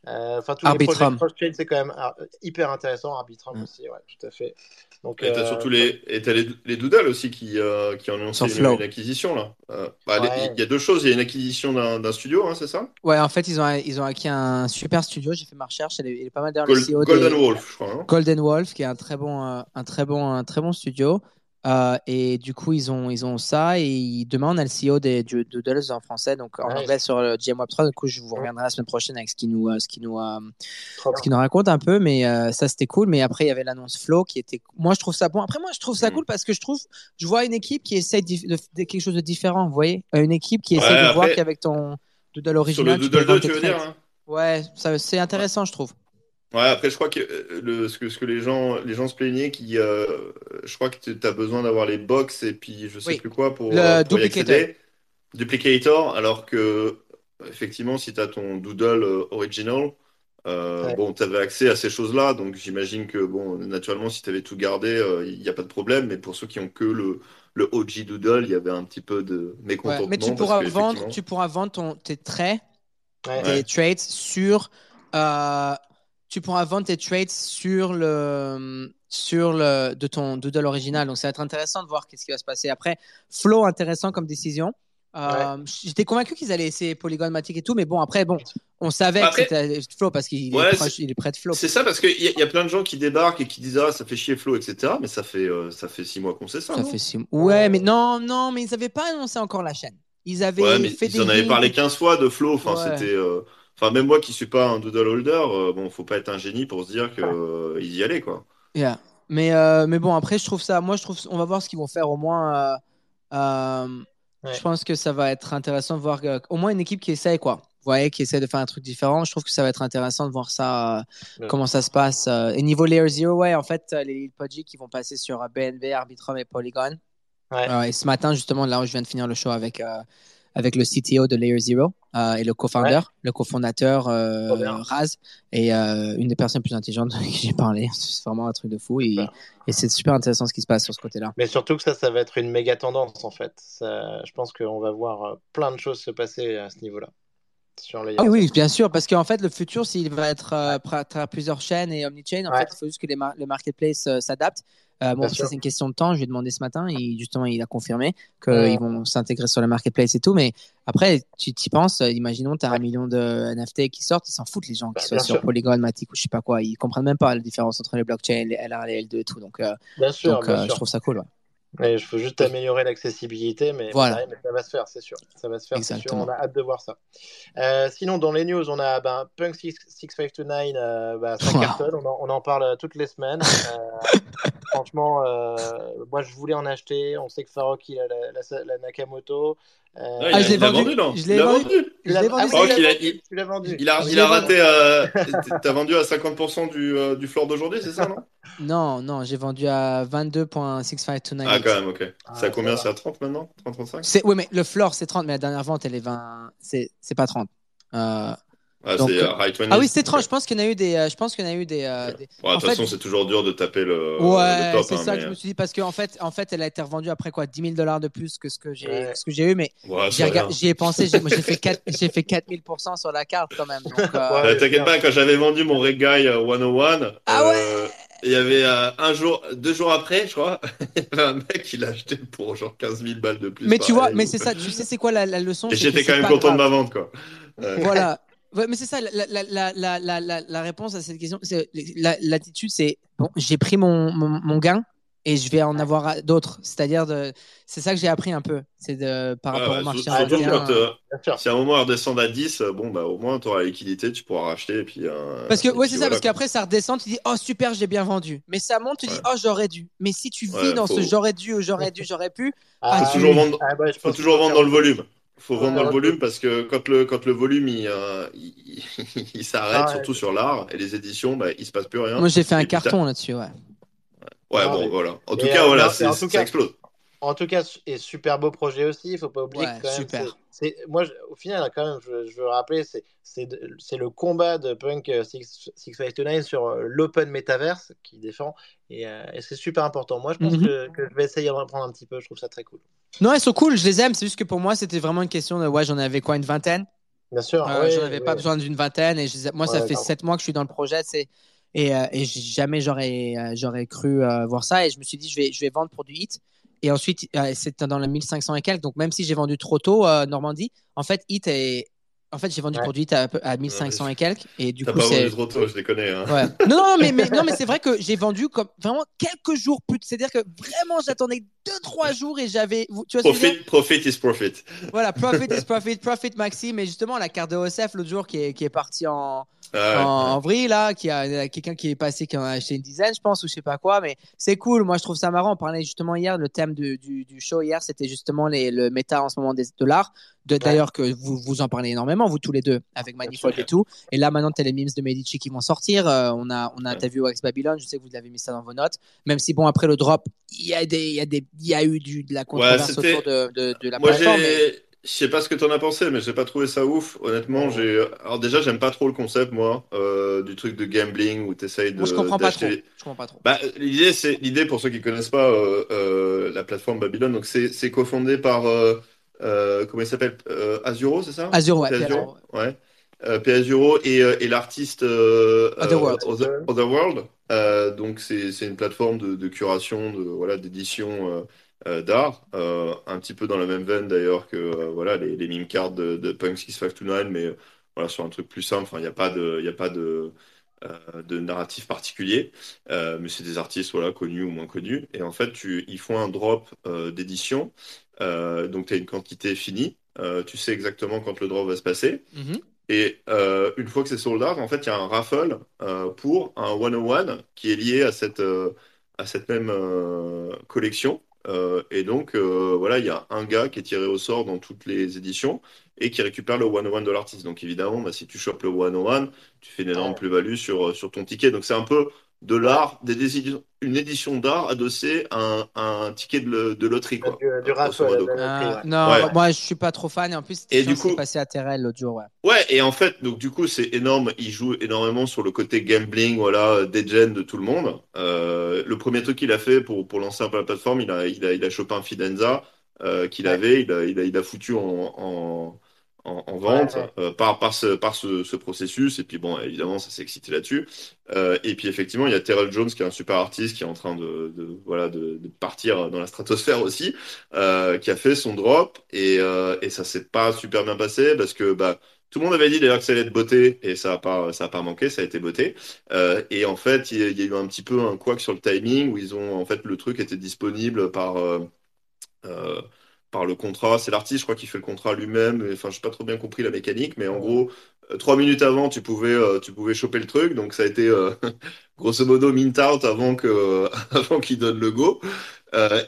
Euh, euh, Enfin tous les Arbitrum. projets c'est quand même ah, hyper intéressant. Arbitrum Mm. aussi, ouais, tout à fait. Donc, Et t'as euh, surtout les, et t'as les, les Doodles aussi qui, euh, qui ont annoncé une, acquisition. là. Euh, bah, Ouais. Il y a deux choses. Il y a une acquisition d'un d'un studio, hein, c'est ça? Ouais, en fait, ils ont, ils ont acquis un super studio. J'ai fait ma recherche. Il est, pas mal derrière Gold- le CEO Golden des- Wolf, je crois. hein. Golden Wolf, qui est un très bon, un très bon, un très bon studio. Euh, et du coup, ils ont, ils ont ça. Et ils- demain, on a le CEO des du- Doodles en français, donc en Nice. anglais sur le GM Web3. Du coup, je vous reviendrai la semaine prochaine avec ce qu'il nous, euh, ce qui nous, euh, ce qui nous raconte un peu. Mais euh, ça, c'était cool. Mais après, il y avait l'annonce Flow qui était. Moi, je trouve ça bon. Après, moi, je trouve ça Mm. cool parce que je trouve, je vois une équipe qui essaie de, de- de quelque chose de différent. Vous voyez, une équipe qui Ouais, essaie de voir qu'avec ton Doodle Sur le original, tu peux Doodle 2, vendre tu veux dire hein Ouais, c'est intéressant, je trouve. Ouais, après, je crois que euh, le, ce que, ce que les gens, les gens se plaignaient, qui, euh, je crois que tu as besoin d'avoir les box et puis je sais Oui. plus quoi pour, Le euh, pour y duplicator. accéder. Duplicator, alors que, effectivement, si tu as ton Doodle euh, original, euh, Ouais. bon, tu avais accès à ces choses-là, donc j'imagine que, bon, naturellement, si tu avais tout gardé, euh, il n'y a pas de problème, mais pour ceux qui ont que le, le OG Doodle, il y avait un petit peu de Ouais, mécontentement. mais tu parce pourras que, vendre, effectivement- tu pourras vendre ton, tes traits, Ouais. tes trades sur, euh, tu pourras vendre tes trades sur le, sur le de ton doodle original. Donc ça va être intéressant de voir qu'est-ce qui va se passer après. Flow intéressant comme décision. Euh, J'étais convaincu qu'ils allaient essayer Polygon Matic et tout, mais bon après bon, on savait Après- que c'était Flow parce qu'il Ouais, est, est près de Flow. C'est ça, parce qu'il y, a- il y a plein de gens qui débarquent et qui disent Ah, ça fait chier Flo, etc. Mais ça fait, euh, ça fait six mois qu'on sait ça. Ça fait six mois. Ouais, mais non, non, mais ils n'avaient pas annoncé encore la chaîne. Ils avaient Ouais, mais fait ils des en avaient parlé 15 fois de Flo. Enfin, c'était. euh, Enfin, même moi qui suis pas un doodle holder, euh, bon, faut pas être un génie pour se dire que euh, ils y allaient, quoi. Yeah. Mais, euh, mais bon, après, je trouve ça. Moi, je trouve. On va voir ce qu'ils vont faire au moins. euh, euh, Ouais. Je pense que ça va être intéressant de voir. euh, au moins une équipe qui essaye, quoi. Vous voyez, qui essaie de faire un truc différent. Je trouve que ça va être intéressant de voir ça, euh, Ouais. comment ça se passe. euh. Et niveau Layer Zero, ouais, en fait, les Pudgy qui vont passer sur BNB, Arbitrum et Polygon. Ouais. Euh, et ce matin, justement, là où je viens de finir le show avec, euh, avec le CTO de Layer Zero euh, et le co-founder, le cofondateur euh. Raz, et euh, une des personnes les plus intelligentes [laughs] avec qui j'ai parlé. C'est vraiment un truc de fou. Et, c'est super intéressant ce qui se passe sur ce côté-là. Mais surtout que ça, ça va être une méga tendance en fait. Ça- je pense qu'on va voir euh, plein de choses se passer à ce niveau-là. Sur les... Ah oui, bien sûr, parce qu'en fait, le futur, s'il va être à travers plusieurs chaînes et omnichain, en Ouais. fait, il faut juste que les mar- le marketplace euh, s'adapte. Euh, bon, Bien ça, c'est une question de temps. Je lui ai demandé ce matin et justement, il a confirmé qu'ils vont s'intégrer sur le marketplace et tout. Mais après, tu y penses, euh, imaginons, tu as un million de NFT qui sortent, ils s'en foutent, les gens qui Bah, soient bien sur sûr. Polygon, Matic ou je sais pas quoi. Ils comprennent même pas la différence entre les blockchains, les L1, les L2 et tout. Donc, euh, Bien sûr, bien je trouve ça cool. ouais. Il faut juste améliorer l'accessibilité, mais, Voilà. mais ça va se faire, c'est sûr. Ça va se faire, c'est sûr. Exactement. On a hâte de voir ça. Euh, sinon, dans les news, on a ben, Punk 6- 6529, euh, bah, ça Wow. cartonne, on en, on en parle toutes les semaines. [laughs] Euh, franchement, euh, moi je voulais en acheter. On sait que Farok il a la, la- la Nakamoto. Euh, Ah, je l'ai vendu. non Je l'ai Il l'a vendu. vendu. Je l'ai vendu. Ah il il- tu l'as vendu. Il a, Ah, il raté. euh, T'as vendu à 50% du, euh, du floor d'aujourd'hui, c'est ça, non [laughs] Non, non, j'ai vendu à 22.6529. Ah, quand même, ok. Ah, c'est à combien C'est à 30 maintenant 30, 35 C'est, oui, mais le floor, c'est 30, mais la dernière vente, elle est 20. C'est, c'est pas 30. Euh, Ah, Donc, c'est euh, euh, high 20. Ah oui, c'était 30. Je pense qu'il y en a eu des. euh, je pense qu'il y en a eu des. euh, des- Bon, de en toute fait- façon, c'est toujours dur de taper le, Ouais, c'est hein, ça mais- que je me suis dit parce qu'en fait, en fait, elle a été revendue après quoi 10 000 dollars de plus que ce que j'ai, Ouais. ce que j'ai eu, mais Ouais, c'est j'y ai pensé. J'ai, moi, j'ai fait [laughs] 4, j'ai fait 4000% sur la carte quand même. Donc, euh, Ouais. Euh, T'inquiète pas, quand j'avais vendu mon Red Guy euh, 101, Ah euh, il y avait euh, un jour, deux jours après, je crois, [laughs] il y avait un mec qui l'a acheté pour genre 15 000 balles de plus. mais tu vois, mais c'est ça. Tu sais, c'est quoi la, la leçon Et c'est j'étais quand c'est même content de grave. ma vente, quoi. Ouais. Voilà. Ouais, mais c'est ça, la, la, la, la, la, la, la réponse à cette question, c'est l'attitude, c'est bon, j'ai pris mon, mon, mon gain et je vais en avoir d'autres. C'est-à-dire, de, c'est ça que j'ai appris un peu, c'est de par rapport ouais, au marché quand, euh, si à un moment elle redescend à 10, euh, bon, bah, au moins tu auras la liquidité, tu pourras racheter. Et puis, euh, Parce que, ouais, c'est ça, voilà, parce qu'après ça redescend, tu dis, oh super, j'ai bien vendu. Mais ça monte, tu dis, Ouais. oh j'aurais dû. Mais si tu vis Ouais, dans faut- ce j'aurais dû ou j'aurais dû, j'aurais pu, Ah, Faut toujours vendre- ah, bah, je faut toujours vendre dans le volume. Faut Ouais, vendre dans le ouais. volume parce que quand le, quand le volume il, euh, il, [laughs] il s'arrête, Ah ouais. surtout sur l'art et les éditions, bah, il se passe plus rien. moi j'ai fait un carton là-dessus, ouais. Ouais, Ah, bon, mais- voilà. En tout cas, euh, voilà, en tout ça cas- explose. En tout cas, et super beau projet aussi. Il faut pas oublier Ouais, que quand même, super. moi, je- au final, quand même, je, je veux rappeler, c'est c'est de- c'est le combat de Punk euh, 6529 sur euh, l'open metaverse qui défend, et, euh, et c'est super important. Moi, je pense Mhm. que, que je vais essayer de reprendre un petit peu. Je trouve ça très cool. Non, ils sont cool, je les aime. C'est juste que pour moi, c'était vraiment une question de, ouais, j'en avais quoi, une vingtaine? Bien sûr. Euh, ouais, J'en avais pas besoin d'une vingtaine. Et je moi, ça fait sept mois que je suis dans le projet. c'est- Et, euh, et jamais j'aurais euh, j'aurais cru euh, voir ça. Et je me suis dit, je vais, je vais vendre pour du hit. Et ensuite, euh, c'était dans le 1500 et quelques. Donc, même si j'ai vendu trop tôt, euh, Normandie, en fait, hit est. En fait, j'ai vendu Ouais. pour du hit à, à 1500 et quelques. Et du coup, pas vendu trop tôt, je les connais. Hein. Ouais. Non, non, mais, mais, non, mais c'est vrai que j'ai vendu comme vraiment quelques jours plus. C'est-à-dire que vraiment, j'attendais 2-3 jours et j'avais. Tu vois ce Profit, profit is profit. Voilà, profit is [laughs] profit, profit maxi. Mais justement, la carte de OSF l'autre jour qui est, qui est partie en, En, en vrille, là, qui a, il y a quelqu'un qui est passé, qui en a acheté une dizaine, je pense, ou je sais pas quoi. Mais c'est cool. Moi, je trouve ça marrant. On parlait justement hier, le thème du, du, du show hier, c'était justement les, le méta en ce moment des, de l'art. D'ailleurs, que vous, vous en parlez énormément, vous tous les deux, avec Manifold et tout. Et là, maintenant, t'as les memes de Medici qui vont sortir. Euh, on a, on a, Ouais. t'as vu Wax Babylon, je sais que vous l'avez mis ça dans vos notes. Même si, bon, après le drop, il y a des, il y a des, il y a eu du, de la controverse autour de, de, de la Moi, plateforme. mais-. Je sais pas ce que t'en as pensé, mais j'ai pas trouvé ça ouf. Honnêtement, Ouais. j'ai. Alors déjà, j'aime pas trop le concept, moi, euh, du truc de gambling où t'essayes de. Moi, je comprends pas trop. d'acheter- Je comprends pas trop. Bah, l'idée, c'est l'idée pour ceux qui connaissent pas euh, euh, la plateforme Babylon. Donc, c'est c'est cofondé par euh, euh, comment il s'appelle euh, Azuro, c'est ça? Azure, ouais. P. puis Azuro, ouais. Euh, P. Azuro et, euh, et l'artiste euh, Otherworld. Other- Otherworld. Euh, donc, c'est c'est une plateforme de, de curation, de voilà, d'édition euh, d'art, euh, un petit peu dans la même veine d'ailleurs que euh, voilà les, les meme cards de, de Punk 6529, mais euh, voilà sur un truc plus simple. Il n'y a pas de, y a pas de euh, de narratif particulier, Euh, mais c'est des artistes voilà, connus ou moins connus. Et en fait, tu, ils font un drop euh, d'édition, Euh, donc tu as une quantité finie, Euh, tu sais exactement quand le drop va se passer. Mhm. Et euh, une fois que c'est sold out, en fait, il y a un raffle euh, pour un 101 qui est lié à cette, euh, à cette même euh, collection. Euh, et donc, euh, voilà, il y a un gars qui est tiré au sort dans toutes les éditions. et qui récupère le 101 de l'artiste. Donc évidemment, bah, si tu chopes le 101, tu fais une énorme plus-value sur, sur ton ticket. Donc c'est un peu de l'art, des, des- une édition d'art adossée à un, un ticket de, de loterie. Quoi, Du, du modo. ouais. non, Ouais. moi je suis pas trop fan et en plus Et du coup- passé à Terrell l'autre jour. Ouais. Ouais, et en fait, donc du coup, c'est énorme. Il joue énormément sur le côté gambling, voilà, degen de tout le monde. Euh, le premier truc qu'il a fait pour, pour lancer un peu la plateforme, il a, il a, il a chopé un Fidenza euh, qu'il Ouais. avait, il a, il a, il a foutu en, en, en, en vente Ouais, ouais. euh, par, par, ce, par ce, ce processus. Et puis bon, évidemment, ça s'est excité là-dessus. Euh, et puis effectivement, il y a Terrell Jones qui est un super artiste qui est en train de, de, voilà, de, de partir dans la stratosphère aussi, euh, qui a fait son drop et, et ça s'est pas super bien passé parce que bah, tout le monde avait dit d'ailleurs que ça allait être beauté et ça a pas, ça a pas manqué, ça a été beauté. Euh, et en fait, il y, a- il y a eu un petit peu un couac sur le timing où ils ont en fait le truc était disponible par euh, euh, par le contrat. C'est l'artiste, je crois, qui fait le contrat lui-même. Enfin, je n'ai pas trop bien compris la mécanique, mais en gros, euh, trois minutes avant, tu pouvais, euh, tu pouvais choper le truc. Donc, ça a été euh, [laughs] grosso modo mint out avant que, [laughs] avant qu'il donne le go.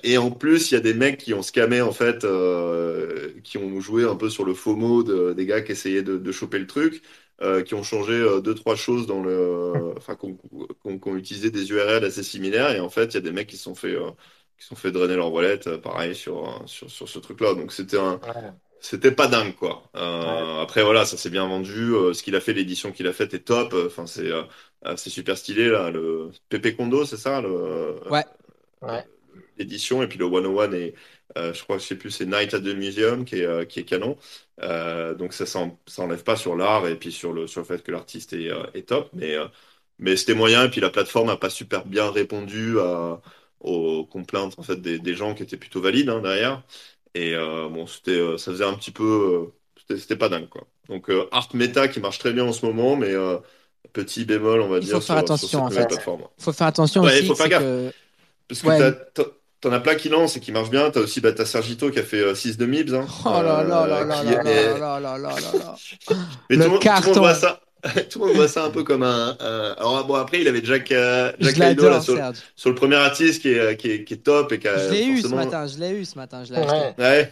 Et en plus, il y a des mecs qui ont scamé, en fait, qui ont joué un peu sur le FOMO de- des gars qui essayaient de, de choper le truc. euh, qui ont changé euh, deux trois choses dans le enfin qui ont, qui ont- qui ont utilisé des URL assez similaires et en fait il y a des mecs qui se sont fait euh, qui sont fait drainer leur wallet euh, pareil sur euh, sur, sur ce truc là donc c'était un Ouais. c'était pas dingue quoi. Euh, Après voilà, ça s'est bien vendu. Euh, ce qu'il a fait, l'édition qu'il a faite est top. Enfin c'est euh, c'est super stylé là. Le Pepe Kondo, c'est ça le Ouais. Ouais. l'édition et puis le 101 et je crois que je sais plus c'est Night at the Museum qui est qui est canon. Donc ça ça enlève pas sur l'art et puis sur le sur le fait que l'artiste est, est top, mais mais c'était moyen et puis la plateforme a pas super bien répondu à aux complaintes en fait des, des gens qui étaient plutôt valides hein, derrière. Et euh, bon, c'était, euh, ça faisait un petit peu, euh, c'était, pas dingue quoi. Donc euh, Art Meta qui marche très bien en ce moment, mais euh, petit bémol on va Il dire faut faire sur, attention, sur cette en fait. plateforme. Faut faire attention Ouais, aussi. faut faire gaffe. que- Parce que Ouais. t'as- t'en as plein qui lancent et qui marchent bien. T'as aussi bah, t'as Sergito qui a fait euh, 6 de Mibs. Hein, Oh là là là euh, là qui là est- là là là là là là. Mais Le tout, le monde, tout le monde carton. voit ça. [laughs] tout le monde voit ça un peu comme un. un- Alors bon après il avait Jack, euh, Jack Laido, là, sur, le premier artiste qui est, qui est, qui est top et qui a Je l'ai eu ce matin. Je l'ai eu ce matin. Je l'ai Ouais. acheté. Ouais.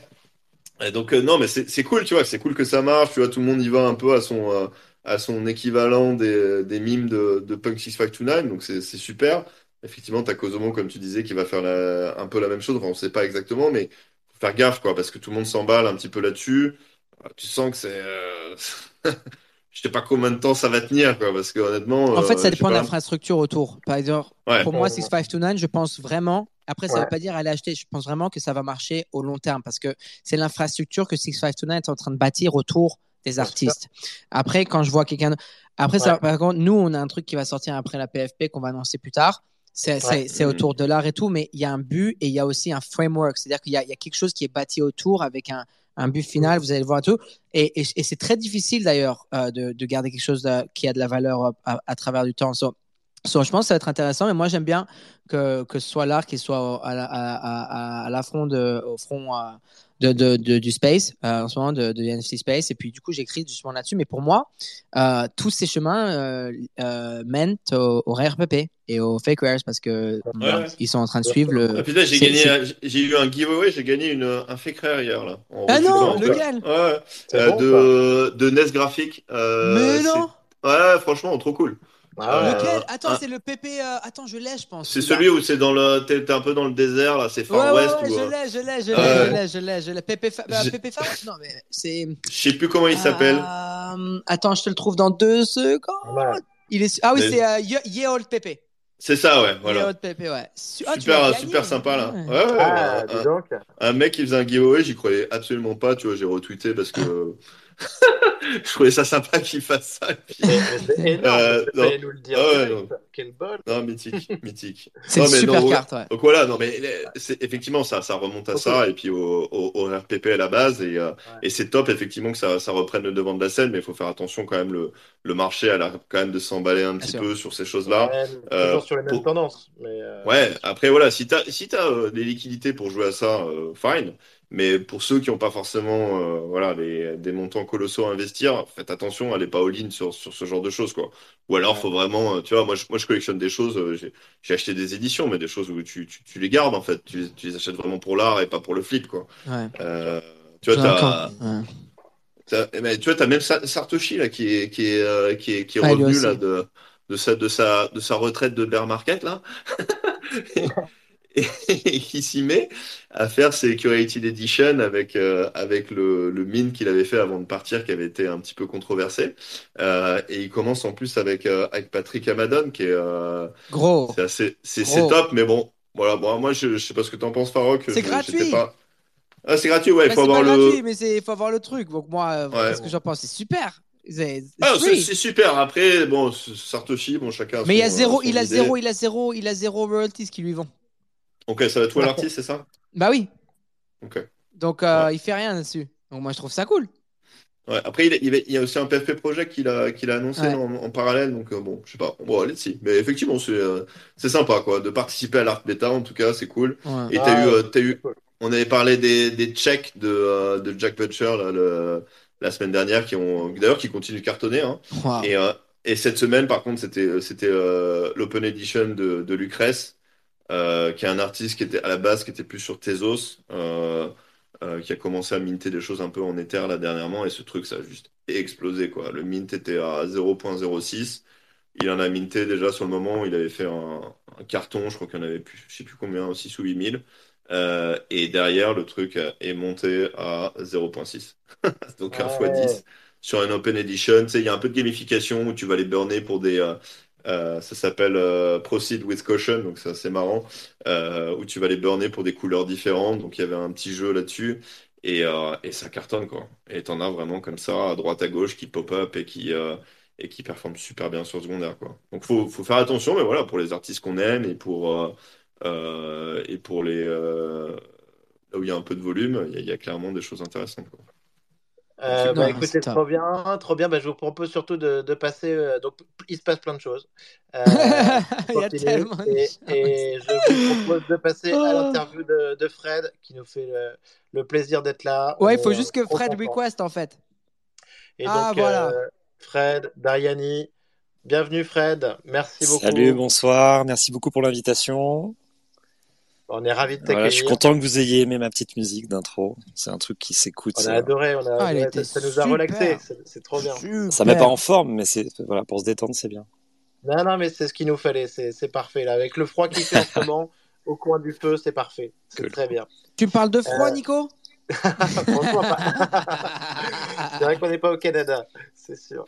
Et donc euh, non, mais c'est c'est cool, tu vois, c'est cool que ça marche, tu vois, tout le monde y va un peu à son euh, à son équivalent des, des mimes de, de Punk 6529, donc c'est c'est super. Effectivement, t'as Kozomo, comme tu disais, qui va faire la- un peu la même chose, enfin on sait pas exactement, mais faut faire gaffe, quoi, parce que tout le monde s'emballe un petit peu là-dessus. Euh, Tu sens que c'est... [laughs] euh, Je sais pas combien de temps ça va tenir, quoi, parce que honnêtement... En fait, euh, ça sais dépend de l'infrastructure autour. Par exemple, Ouais. pour moi, Ouais. 6529, je pense vraiment. Après, ça ne Ouais. veut pas dire aller acheter. Je pense vraiment que ça va marcher au long terme parce que c'est l'infrastructure que 6529 est en train de bâtir autour des artistes. Après, quand je vois quelqu'un. Après, ça, par contre, nous, on a un truc qui va sortir après la PFP qu'on va annoncer plus tard. C'est Ouais. c'est autour de l'art et tout, mais il y a un but et il y a aussi un framework. C'est-à-dire qu'il y a quelque chose qui est bâti autour avec un, un but final, vous allez le voir tout. Et, et- et c'est très difficile d'ailleurs euh, de, de garder quelque chose de- qui a de la valeur euh, à, travers du temps. So- so, je pense que ça va être intéressant, mais moi j'aime bien que, ce soit l'art qui soit à, la- à, à, à l'affront au front euh, de, de, de- du space, euh, en ce moment de, de NFT space. Et puis du coup, j'écris justement là-dessus. Mais pour moi, euh, tous ces chemins euh, euh, mènent au, au RPP et aux fake rares parce que Ouais, ouais. ils sont en train de suivre Ah, le. putain, j'ai gagné, eu un giveaway, j'ai gagné une, un fake rare hier, là. Ah non, lequel Ouais, euh, bon, de, de NES Graphic. euh, Mais c'est- non Ouais, franchement, trop cool. Ah ouais. Lequel? Euh, Attends, c'est le PP. euh, Attends, je l'ai, je pense. C'est celui où c'est dans le. T'es un peu dans le désert, là, c'est Far ouais, West. ouais, ou, je euh, l'ai, je l'ai, je l'ai, je l'ai, je l'ai, je l'ai. Pépé, Fa- bah, Pépé Farouche Non, mais c'est. Je sais plus comment il s'appelle. Euh, attends, je te le trouve dans deux secondes. Il est... Ah oui, Mais- c'est euh, Ye- Old Pépé. C'est ça, ouais, voilà. Old Pépé, ouais. Su- ah, super, super sympa, là. ouais. Ouais, ouais, Ah, un- dis donc. un, mec qui faisait un giveaway, j'y croyais absolument pas, tu vois, j'ai retweeté parce que. [laughs] [laughs] je trouvais ça sympa qu'il fasse ça. et puis- c'est énorme. Euh, tu non. nous le dire. Ah ouais, direct. Quel bol. Non, mythique, [laughs] mythique. C'est Non, une mais super carte, ouais. Donc voilà, non mais les- c'est effectivement ça, ça remonte à ça et puis au, au, au RPP à la base et, euh, et c'est top effectivement que ça, ça reprenne le devant de la scène, mais il faut faire attention quand même le, le marché a l'air quand même de s'emballer un Bien petit sûr. peu sur ces choses-là. Ouais, Euh, toujours sur les mêmes pour- tendances. Mais, euh, Ouais, après voilà, si t'as si t'as euh, des liquidités pour jouer à ça, euh, fine. Mais pour ceux qui n'ont pas forcément euh, voilà des, des montants colossaux à investir, faites attention, allez pas all-in sur, sur ce genre de choses quoi. Ou alors Ouais. faut vraiment, euh, tu vois, moi je, moi je collectionne des choses, euh, j'ai j'ai acheté des éditions, mais des choses où tu, tu, tu les gardes en fait, tu, les- tu les achètes vraiment pour l'art et pas pour le flip quoi. ouais. Euh, tu vois, t'as. Ouais. eh ben, tu vois, t'as même Sartoshi là qui est qui est qui est, qui est Ah, revenu là de de sa de sa de sa retraite de bear market là. [laughs] et [laughs] qui s'y met à faire ses curated edition avec euh, avec le, le mine qu'il avait fait avant de partir qui avait été un petit peu controversé Euh, et il commence en plus avec euh, avec Patrick Amadon qui est Gros. c'est assez c'est Gros. c'est top mais bon voilà bon moi je, je sais pas ce que t'en penses Farok C'est Je- gratuit. pas ah c'est gratuit ouais il Bah, faut avoir le gratuit, mais il faut avoir le truc. Donc moi, qu'est-ce que j'en pense C'est super. C'est c'est ah c'est free. c'est super après bon Sartoshi bon chacun a Mais il y a zéro, il a zéro, il a zéro, il a zéro royalties qui lui vont. Ok ça va être toi l'artiste c'est ça? Bah oui. ok Donc euh, Ouais. il fait rien là-dessus. Donc moi je trouve ça cool. Ouais, après, il, il, il y a aussi un PFP Project qu'il a, qu'il a annoncé Ouais. en, en parallèle, donc euh, bon, je sais pas, bon, allez dessus. Mais effectivement, c'est euh, c'est sympa, quoi, de participer à l'Art Beta, en tout cas, c'est cool. Ouais. Et t'as Ah, eu, euh, ouais, t'as eu, cool. on avait parlé des, des checks de, euh, de Jack Butcher là, le- la semaine dernière, qui ont, d'ailleurs, qui continuent de cartonner. Hein. Wow. Et, euh, et cette semaine, par contre, c'était, c'était euh, l'Open Edition de, de Lucrèce, euh, qui est un artiste qui était à la base, qui était plus sur Tezos, euh, euh, qui a commencé à minter des choses un peu en Ether là dernièrement, et ce truc, ça a juste explosé, quoi. Le mint était à 0.06. Il en a minté déjà sur le moment où il avait fait un, un carton, je crois qu'il y en avait plus, je sais plus combien, 6 ou 8 000. Euh, et derrière, le truc est monté à 0.6. [laughs] Donc un fois Ouais. 10 sur une Open Edition. Tu sais, il y a un peu de gamification où tu vas les burner pour des. euh, euh, ça s'appelle euh, Proceed with Caution, donc c'est assez marrant. euh, où tu vas les burner pour des couleurs différentes. Donc il y avait un petit jeu là-dessus. Et, ça cartonne, quoi. Et t'en as vraiment comme ça, à droite, à gauche, qui pop-up et qui, et qui performent super bien sur secondaire, quoi. Donc faut, faut faire attention, mais voilà, pour les artistes qu'on aime et pour, et pour les. là où il y a un peu de volume, il y y a clairement des choses intéressantes, quoi. Euh, bah, c'est écoutez, top. trop bien, trop bien. Bah, je vous propose surtout de, de passer. euh, donc, il se passe plein de choses. Euh, [laughs] Il y a tellement de et, choses. et je vous propose de passer Oh. à l'interview de, de Fred, qui nous fait le, le plaisir d'être là. Ouais, il faut juste que Fred contents. request en fait. Et Ah, donc, voilà. euh, Fred, Dariani, bienvenue Fred. Merci beaucoup. Salut, bonsoir, merci beaucoup pour l'invitation. On est ravis de Voilà, je suis t'accueillir. content que vous ayez aimé ma petite musique d'intro. C'est un truc qui s'écoute. on a adoré, on a Ah, elle adoré. Ça, ça nous a super. relaxé. C'est trop bien. ça met pas en forme, mais c'est voilà pour se détendre, c'est bien. Non, non, mais c'est ce qu'il nous fallait. C'est parfait. Là. Avec le froid qu'il fait en ce [laughs] moment, au coin du feu, c'est parfait. C'est Cool. très bien. Tu parles de froid, Euh, Nico? [laughs] Franchement, pas- [laughs] c'est vrai qu'on n'est pas au Canada, c'est sûr.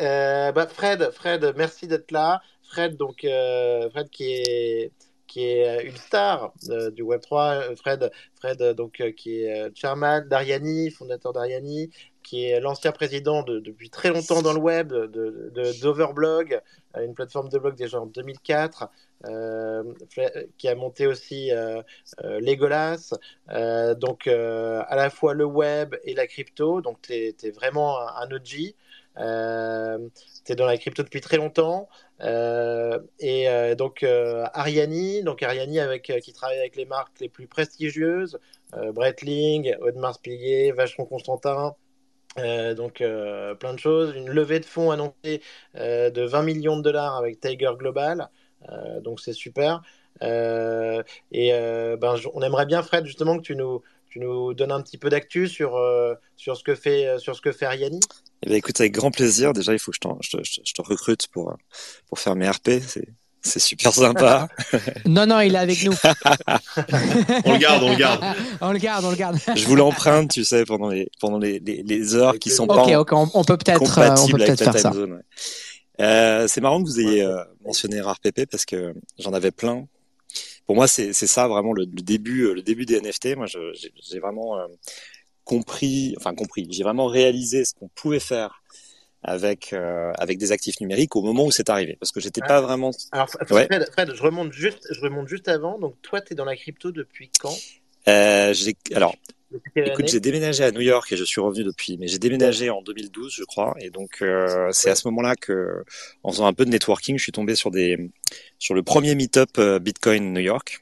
Euh, bah, Fred, Fred, merci d'être là. Fred, donc, euh, Fred qui est qui est une star euh, du Web 3. Fred, Fred, euh, donc euh, qui est euh, chairman d'Ariani, fondateur d'Ariani, qui est l'ancien président de- depuis très longtemps dans le web de de- d'Overblog, euh, une plateforme de blog déjà en 2004, euh, Fla- qui a monté aussi euh, euh, Legolas. Euh, donc euh, à la fois le web et la crypto. Donc tu es, vraiment un, OG. Euh, tu es dans la crypto depuis très longtemps. Euh, et euh, donc euh, Ariani, donc Ariani avec, euh, qui travaille avec les marques les plus prestigieuses, Breitling, Audemars Piguet, Vacheron Constantin. Donc plein de choses. Une levée de fonds annoncée de 20 millions de dollars avec Tiger Global. Donc c'est super. Et ben, on aimerait bien, Fred, justement, que tu nous, tu nous donnes un petit peu d'actu sur, euh, sur, ce que fait, euh, sur ce que fait Ariani? Eh bien, écoute, avec grand plaisir. Déjà, il faut que je, te- je te- je te recrute pour euh, pour faire mes RP. C'est c'est super sympa. [laughs] Non, non, il est avec nous. [laughs] On le garde, on le garde. [laughs] on le garde, on le garde. je vous l'emprunte, tu sais, pendant les pendant les les, les heures qui sont pas ok, on, on peut peut-être, euh, on peut compatibles avec peut-être la faire time ça. ouais. Euh, c'est marrant que vous ayez euh, mentionné RARPP parce que j'en avais plein. Pour moi, c'est ça vraiment le, le début euh, le début des NFT. Moi, j'ai vraiment euh, compris, enfin compris, j'ai vraiment réalisé ce qu'on pouvait faire avec euh, avec des actifs numériques au moment où c'est arrivé parce que j'étais Ah. pas vraiment Alors, Fred, Ouais. Fred, je, remonte juste, je remonte juste avant. Donc, toi, tu es dans la crypto depuis quand? Euh, alors Écoute, année j'ai déménagé à New York et je suis revenu depuis, mais j'ai déménagé en 2012, je crois, et donc euh, c'est à ce moment-là que, en faisant un peu de networking, je suis tombé sur des, sur le premier meet-up euh, Bitcoin New York,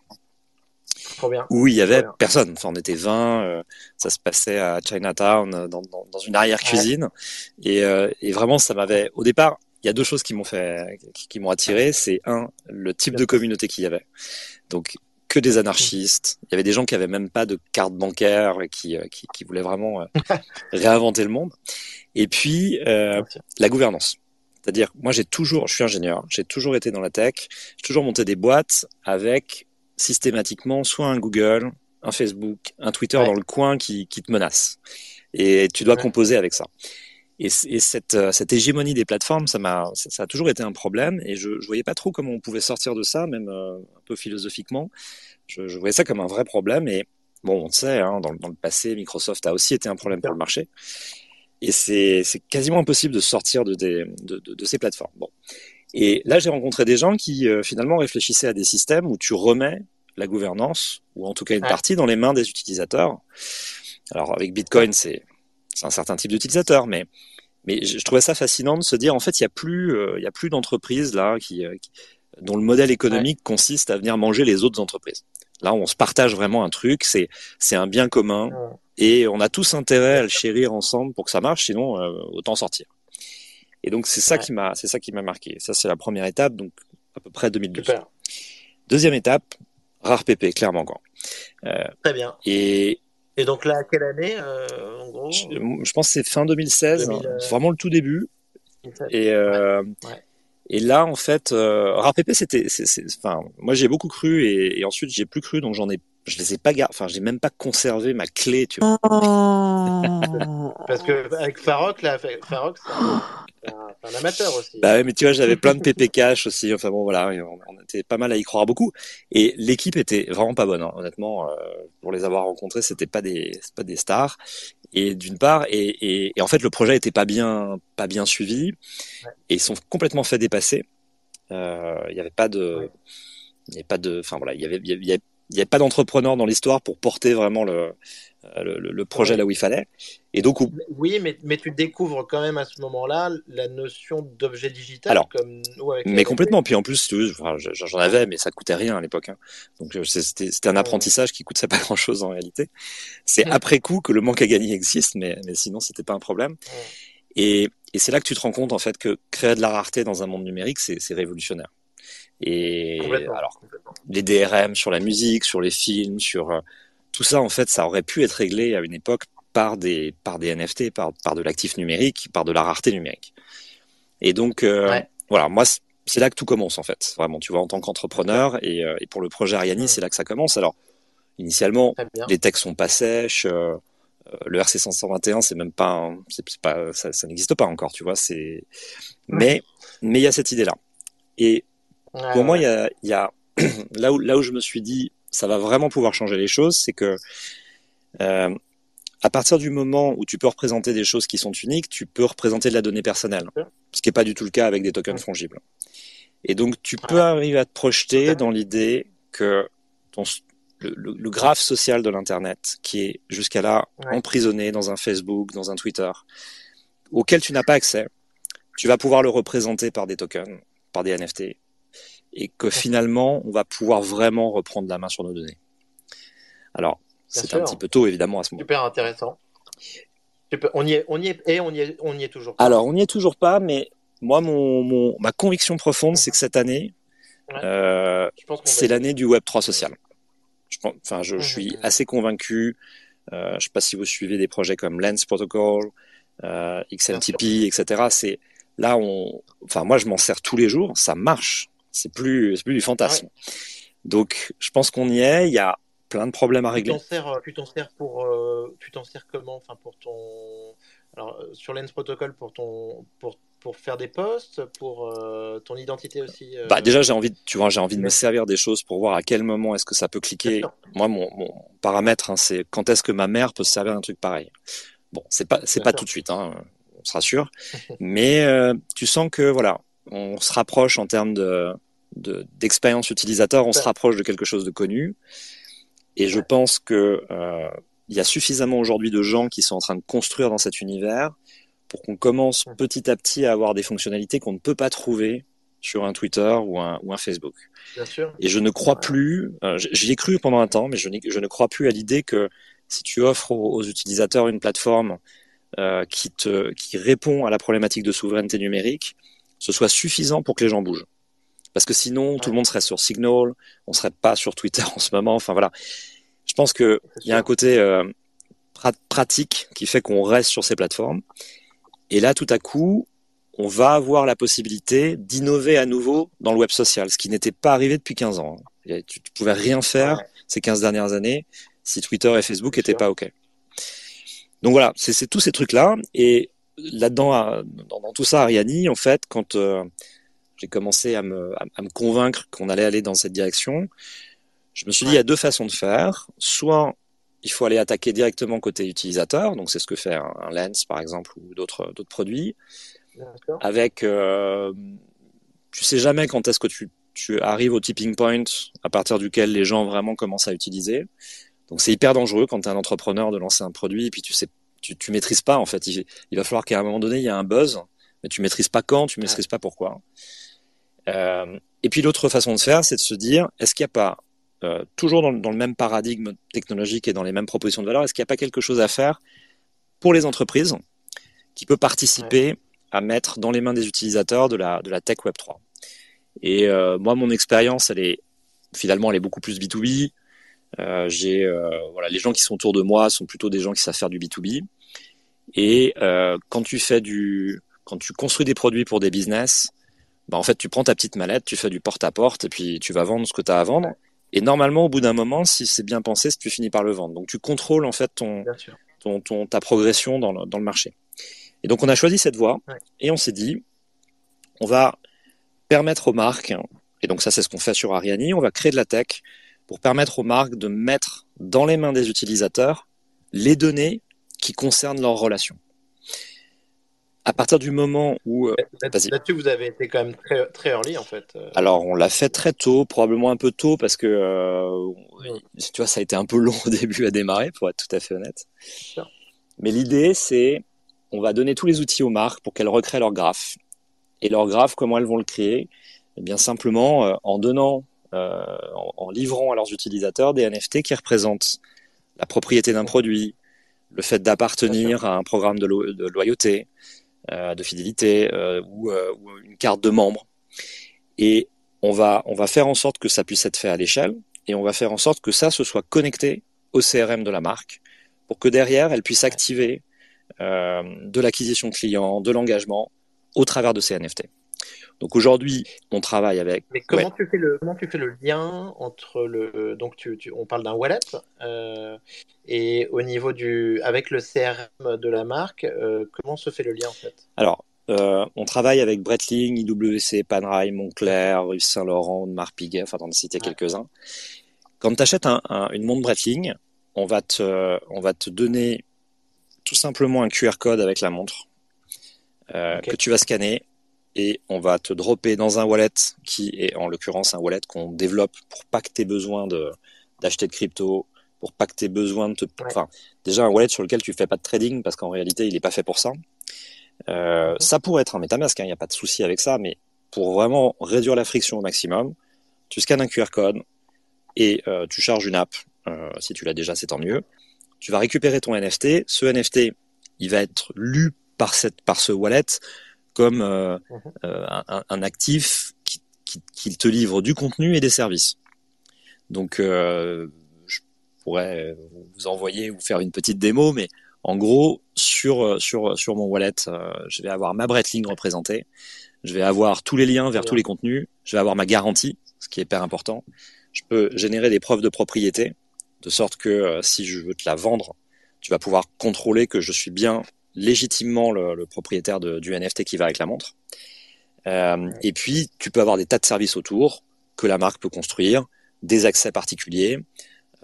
Trop bien. où il y avait personne. Enfin, on était 20, euh, ça se passait à Chinatown, dans, dans, dans une arrière-cuisine, et, euh, et vraiment, ça m'avait, au départ, il y a deux choses qui m'ont fait, qui, qui m'ont attiré, c'est un, le type de communauté qu'il y avait. Donc, que des anarchistes. Il y avait des gens qui avaient même pas de carte bancaire, qui, euh, qui, qui voulaient vraiment euh, [laughs] réinventer le monde. Et puis euh, la gouvernance. C'est-à-dire, moi j'ai toujours, je suis ingénieur, j'ai toujours été dans la tech, j'ai toujours monté des boîtes avec systématiquement soit un Google, un Facebook, un Twitter dans le coin qui, qui te menace. Et tu dois composer avec ça. Et, et cette, euh, cette, hégémonie des plateformes, ça, m'a, ça, a toujours été un problème. Et je ne voyais pas trop comment on pouvait sortir de ça, même euh, un peu philosophiquement. Je, je, voyais ça comme un vrai problème. Et bon, on sait, hein, dans, dans, le passé, Microsoft a aussi été un problème pour le marché. Et c'est, c'est quasiment impossible de sortir de, des, de, de, de, ces plateformes. Bon. Et là, j'ai rencontré des gens qui euh, finalement réfléchissaient à des systèmes où tu remets la gouvernance, ou en tout cas une partie, dans les mains des utilisateurs. Alors avec Bitcoin, c'est c'est un certain type d'utilisateur, mais mais je, trouvais ça fascinant de se dire en fait il y a plus euh, il y a plus d'entreprises là qui, euh, dont le modèle économique consiste à venir manger les autres entreprises. Là, on se partage vraiment un truc, c'est c'est un bien commun et on a tous intérêt à le chérir ensemble pour que ça marche, sinon euh, autant sortir. Et donc c'est ça qui m'a c'est ça qui m'a marqué. Ça c'est la première étape, donc à peu près 2012. Super. Deuxième étape, rare PP, clairement quoi. Euh, Très bien. Et et donc là, quelle année, euh, en gros je, je, pense que c'est fin 2016, hein. c'est vraiment le tout début. 2016. Et, euh, ouais. et là, en fait, euh, RARPP, c'était, enfin, moi j'ai beaucoup cru et, et ensuite j'ai plus cru, donc j'en ai, je les ai pas gardés, enfin, j'ai même pas conservé ma clé, tu vois. [laughs] Parce que avec Farok, là, Farok, un, un, amateur aussi. Bah ouais, mais tu vois, j'avais plein de PP cash aussi. Enfin bon, voilà, on, on, était pas mal à y croire beaucoup. Et l'équipe était vraiment pas bonne, hein. honnêtement. Euh, pour les avoir rencontrés, c'était pas des, pas des stars. Et d'une part, et, et, et, en fait, le projet était pas bien, pas bien suivi. Ouais. Et ils sont complètement fait dépasser. Euh, il y avait pas de, ouais. il y avait pas de, enfin voilà, il y avait, il y avait, il n'y avait pas d'entrepreneur dans l'histoire pour porter vraiment le, le, le projet là où il fallait. Et donc, oui, mais, mais tu découvres quand même à ce moment-là la notion d'objet digital. Alors, comme mais complètement. Puis en plus, enfin, j'en avais, mais ça coûtait rien à l'époque. Hein. Donc c'était un apprentissage qui coûtait pas [laughs] grand-chose en réalité. C'est après coup que le manque à gagner existe, mais, mais sinon c'était pas un problème. Et, et c'est là que tu te rends compte en fait que créer de la rareté dans un monde numérique, c'est révolutionnaire. Et alors, les DRM sur la musique, sur les films, sur euh, tout ça, en fait, ça aurait pu être réglé à une époque par des, par des NFT, par, par de l'actif numérique, par de la rareté numérique. Et donc, euh, ouais. voilà, moi, c'est là que tout commence, en fait, vraiment, tu vois, en tant qu'entrepreneur. Et, euh, et, pour le projet Ariani, c'est là que ça commence. Alors, initialement, les textes sont pas sèches. Le RC 521, c'est même pas, c'est pas, ça, ça n'existe pas encore, tu vois. C'est, mais, mais il y a cette idée-là. Et Ouais, pour moi, il y a, y a [clears throat] là où là où je me suis dit ça va vraiment pouvoir changer les choses, c'est que euh, à partir du moment où tu peux représenter des choses qui sont uniques, tu peux représenter de la donnée personnelle, ce qui n'est pas du tout le cas avec des tokens fongibles. Et donc tu peux arriver à te projeter dans l'idée que ton, le, le, le, graphe social de l'internet, qui est jusqu'à là ouais. emprisonné dans un Facebook, dans un Twitter, auquel tu n'as pas accès, tu vas pouvoir le représenter par des tokens, par des NFT, et que finalement, on va pouvoir vraiment reprendre la main sur nos données. Alors, c'est un petit peu tôt, évidemment, à ce moment. Super intéressant. On y est, on y est, et on y est, on y est toujours pas. Alors, on n'y est toujours pas, mais moi, mon, mon ma conviction profonde, c'est que cette année, ouais. euh, c'est l'année du Web 3 social. Je, enfin, je, je suis assez convaincu. Euh, je sais pas si vous suivez des projets comme Lens Protocol, euh, XMTP, etc. C'est là, on, enfin, moi, je m'en sers tous les jours. Ça marche c'est plus, c'est plus du fantasme. Ouais. Donc, je pense qu'on y est. Il y a plein de problèmes à régler. Tu t'en sers, tu t'en sers pour, euh, tu t'en sers comment, enfin pour ton, alors euh, sur Lens Protocol pour ton, pour pour faire des posts, pour euh, ton identité aussi. Euh... Bah déjà j'ai envie, de, tu vois, j'ai envie de me servir des choses pour voir à quel moment est-ce que ça peut cliquer. Moi mon, mon paramètre hein, c'est quand est-ce que ma mère peut se servir d'un truc pareil. Bon c'est pas c'est pas sûr. tout de suite, hein, on se rassure, [laughs] mais euh, tu sens que voilà on se rapproche en termes de d'expérience de, utilisateur, on se rapproche de quelque chose de connu. Et je pense que euh, il y a suffisamment aujourd'hui de gens qui sont en train de construire dans cet univers pour qu'on commence petit à petit à avoir des fonctionnalités qu'on ne peut pas trouver sur un Twitter ou un, ou un Facebook. Bien sûr. Et je ne crois plus, euh, j'y ai cru pendant un temps, mais je, je ne crois plus à l'idée que si tu offres aux, aux utilisateurs une plateforme euh, qui, te, qui répond à la problématique de souveraineté numérique, ce soit suffisant pour que les gens bougent. Parce que sinon, tout le monde serait sur Signal, on serait pas sur Twitter [laughs] en ce moment. Enfin voilà. Je pense que il y a un côté euh, pratique qui fait qu'on reste sur ces plateformes. Et là, tout à coup, on va avoir la possibilité d'innover à nouveau dans le web social, ce qui n'était pas arrivé depuis 15 ans. Tu, tu pouvais rien faire ces 15 dernières années si Twitter et Facebook n'étaient pas OK. Donc voilà, c'est tous ces trucs-là. Et là-dedans, dans, tout ça, Ariani, en fait, quand euh, j'ai commencé à me, à, me convaincre qu'on allait aller dans cette direction, je me suis dit, il y a deux façons de faire. Soit il faut aller attaquer directement côté utilisateur, donc c'est ce que fait un, Lens par exemple ou d'autres d'autres produits. Avec, euh, tu sais jamais quand est-ce que tu, tu arrives au tipping point à partir duquel les gens vraiment commencent à utiliser. Donc c'est hyper dangereux quand tu es un entrepreneur de lancer un produit et puis tu sais tu, tu maîtrises pas en fait. Il, va falloir qu'à un moment donné il y a un buzz, mais tu maîtrises pas quand, tu maîtrises pas pourquoi. Euh, et puis l'autre façon de faire, c'est de se dire est-ce qu'il n'y a pas euh, toujours dans, dans, le même paradigme technologique et dans les mêmes propositions de valeur, est-ce qu'il n'y a pas quelque chose à faire pour les entreprises qui peut participer à mettre dans les mains des utilisateurs de la, de la tech Web 3 Et euh, moi, mon expérience, elle est finalement, elle est beaucoup plus B2B. Euh, j'ai euh, voilà, les gens qui sont autour de moi sont plutôt des gens qui savent faire du B2B. Et euh, quand tu fais du, quand tu construis des produits pour des business, bah en fait tu prends ta petite mallette, tu fais du porte à porte et puis tu vas vendre ce que tu as à vendre. Et normalement, au bout d'un moment, si c'est bien pensé, tu finis par le vendre. Donc tu contrôles en fait ton, ton, ton ta progression dans le, dans le marché. Et donc on a choisi cette voie et on s'est dit, on va permettre aux marques, et donc ça c'est ce qu'on fait sur Ariani, on va créer de la tech pour permettre aux marques de mettre dans les mains des utilisateurs les données qui concernent leurs relations. À partir du moment où... Euh, là-dessus, vous avez été quand même très, très early, en fait. Euh. Alors, on l'a fait très tôt, probablement un peu tôt, parce que, euh, tu vois, ça a été un peu [laughs] long au début à démarrer, pour être tout à fait honnête. Mais l'idée, c'est, on va donner tous les outils aux marques pour qu'elles recréent leur graphe. Et leur graphe, comment elles vont le créer? Eh bien, simplement, en donnant euh, en, livrant à leurs utilisateurs des NFT qui représentent la propriété d'un produit, le fait d'appartenir à un programme de, loyauté, euh, de fidélité euh, ou, une carte de membre. Et on va, on va faire en sorte que ça puisse être fait à l'échelle et on va faire en sorte que ça se soit connecté au CRM de la marque pour que derrière elle puisse activer de l'acquisition client, de l'engagement au travers de ces NFT. Donc aujourd'hui, on travaille avec. Mais comment tu fais le comment tu fais le lien entre le donc tu, on parle d'un wallet euh, et au niveau du avec le CRM de la marque, euh, comment se fait le lien en fait? Alors. Euh, on travaille avec Breitling, IWC, Panerai, Montclair, Yves Saint Laurent, Marc Piguet, enfin d'en citer quelques-uns. Quand tu achètes un, une montre Breitling, on va te on va te donner tout simplement un QR code avec la montre que tu vas scanner et on va te dropper dans un wallet qui est en l'occurrence un wallet qu'on développe pour pas que tu aies besoin d'acheter de crypto, pour pas que tu aies besoin de te enfin déjà un wallet sur lequel tu fais pas de trading parce qu'en réalité, il est pas fait pour ça. Euh, ça pourrait être un MetaMask, il hein, n'y a pas de souci avec ça, mais pour vraiment réduire la friction au maximum, tu scannes un QR code et euh, tu charges une app. Euh, si tu l'as déjà, c'est tant mieux. Tu vas récupérer ton NFT. Ce NFT, il va être lu par cette par ce wallet comme euh, mhm. euh, un, un, actif qui, qui, qui, te livre du contenu et des services. Donc, euh, je pourrais vous envoyer ou faire une petite démo, mais en gros, sur sur sur mon wallet, je vais avoir ma Breitling représentée, je vais avoir tous les liens vers tous les contenus, je vais avoir ma garantie, ce qui est hyper important. Je peux générer des preuves de propriété, de sorte que si je veux te la vendre, tu vas pouvoir contrôler que je suis bien légitimement le, propriétaire du NFT qui va avec la montre. Euh, et puis, tu peux avoir des tas de services autour que la marque peut construire, des accès particuliers.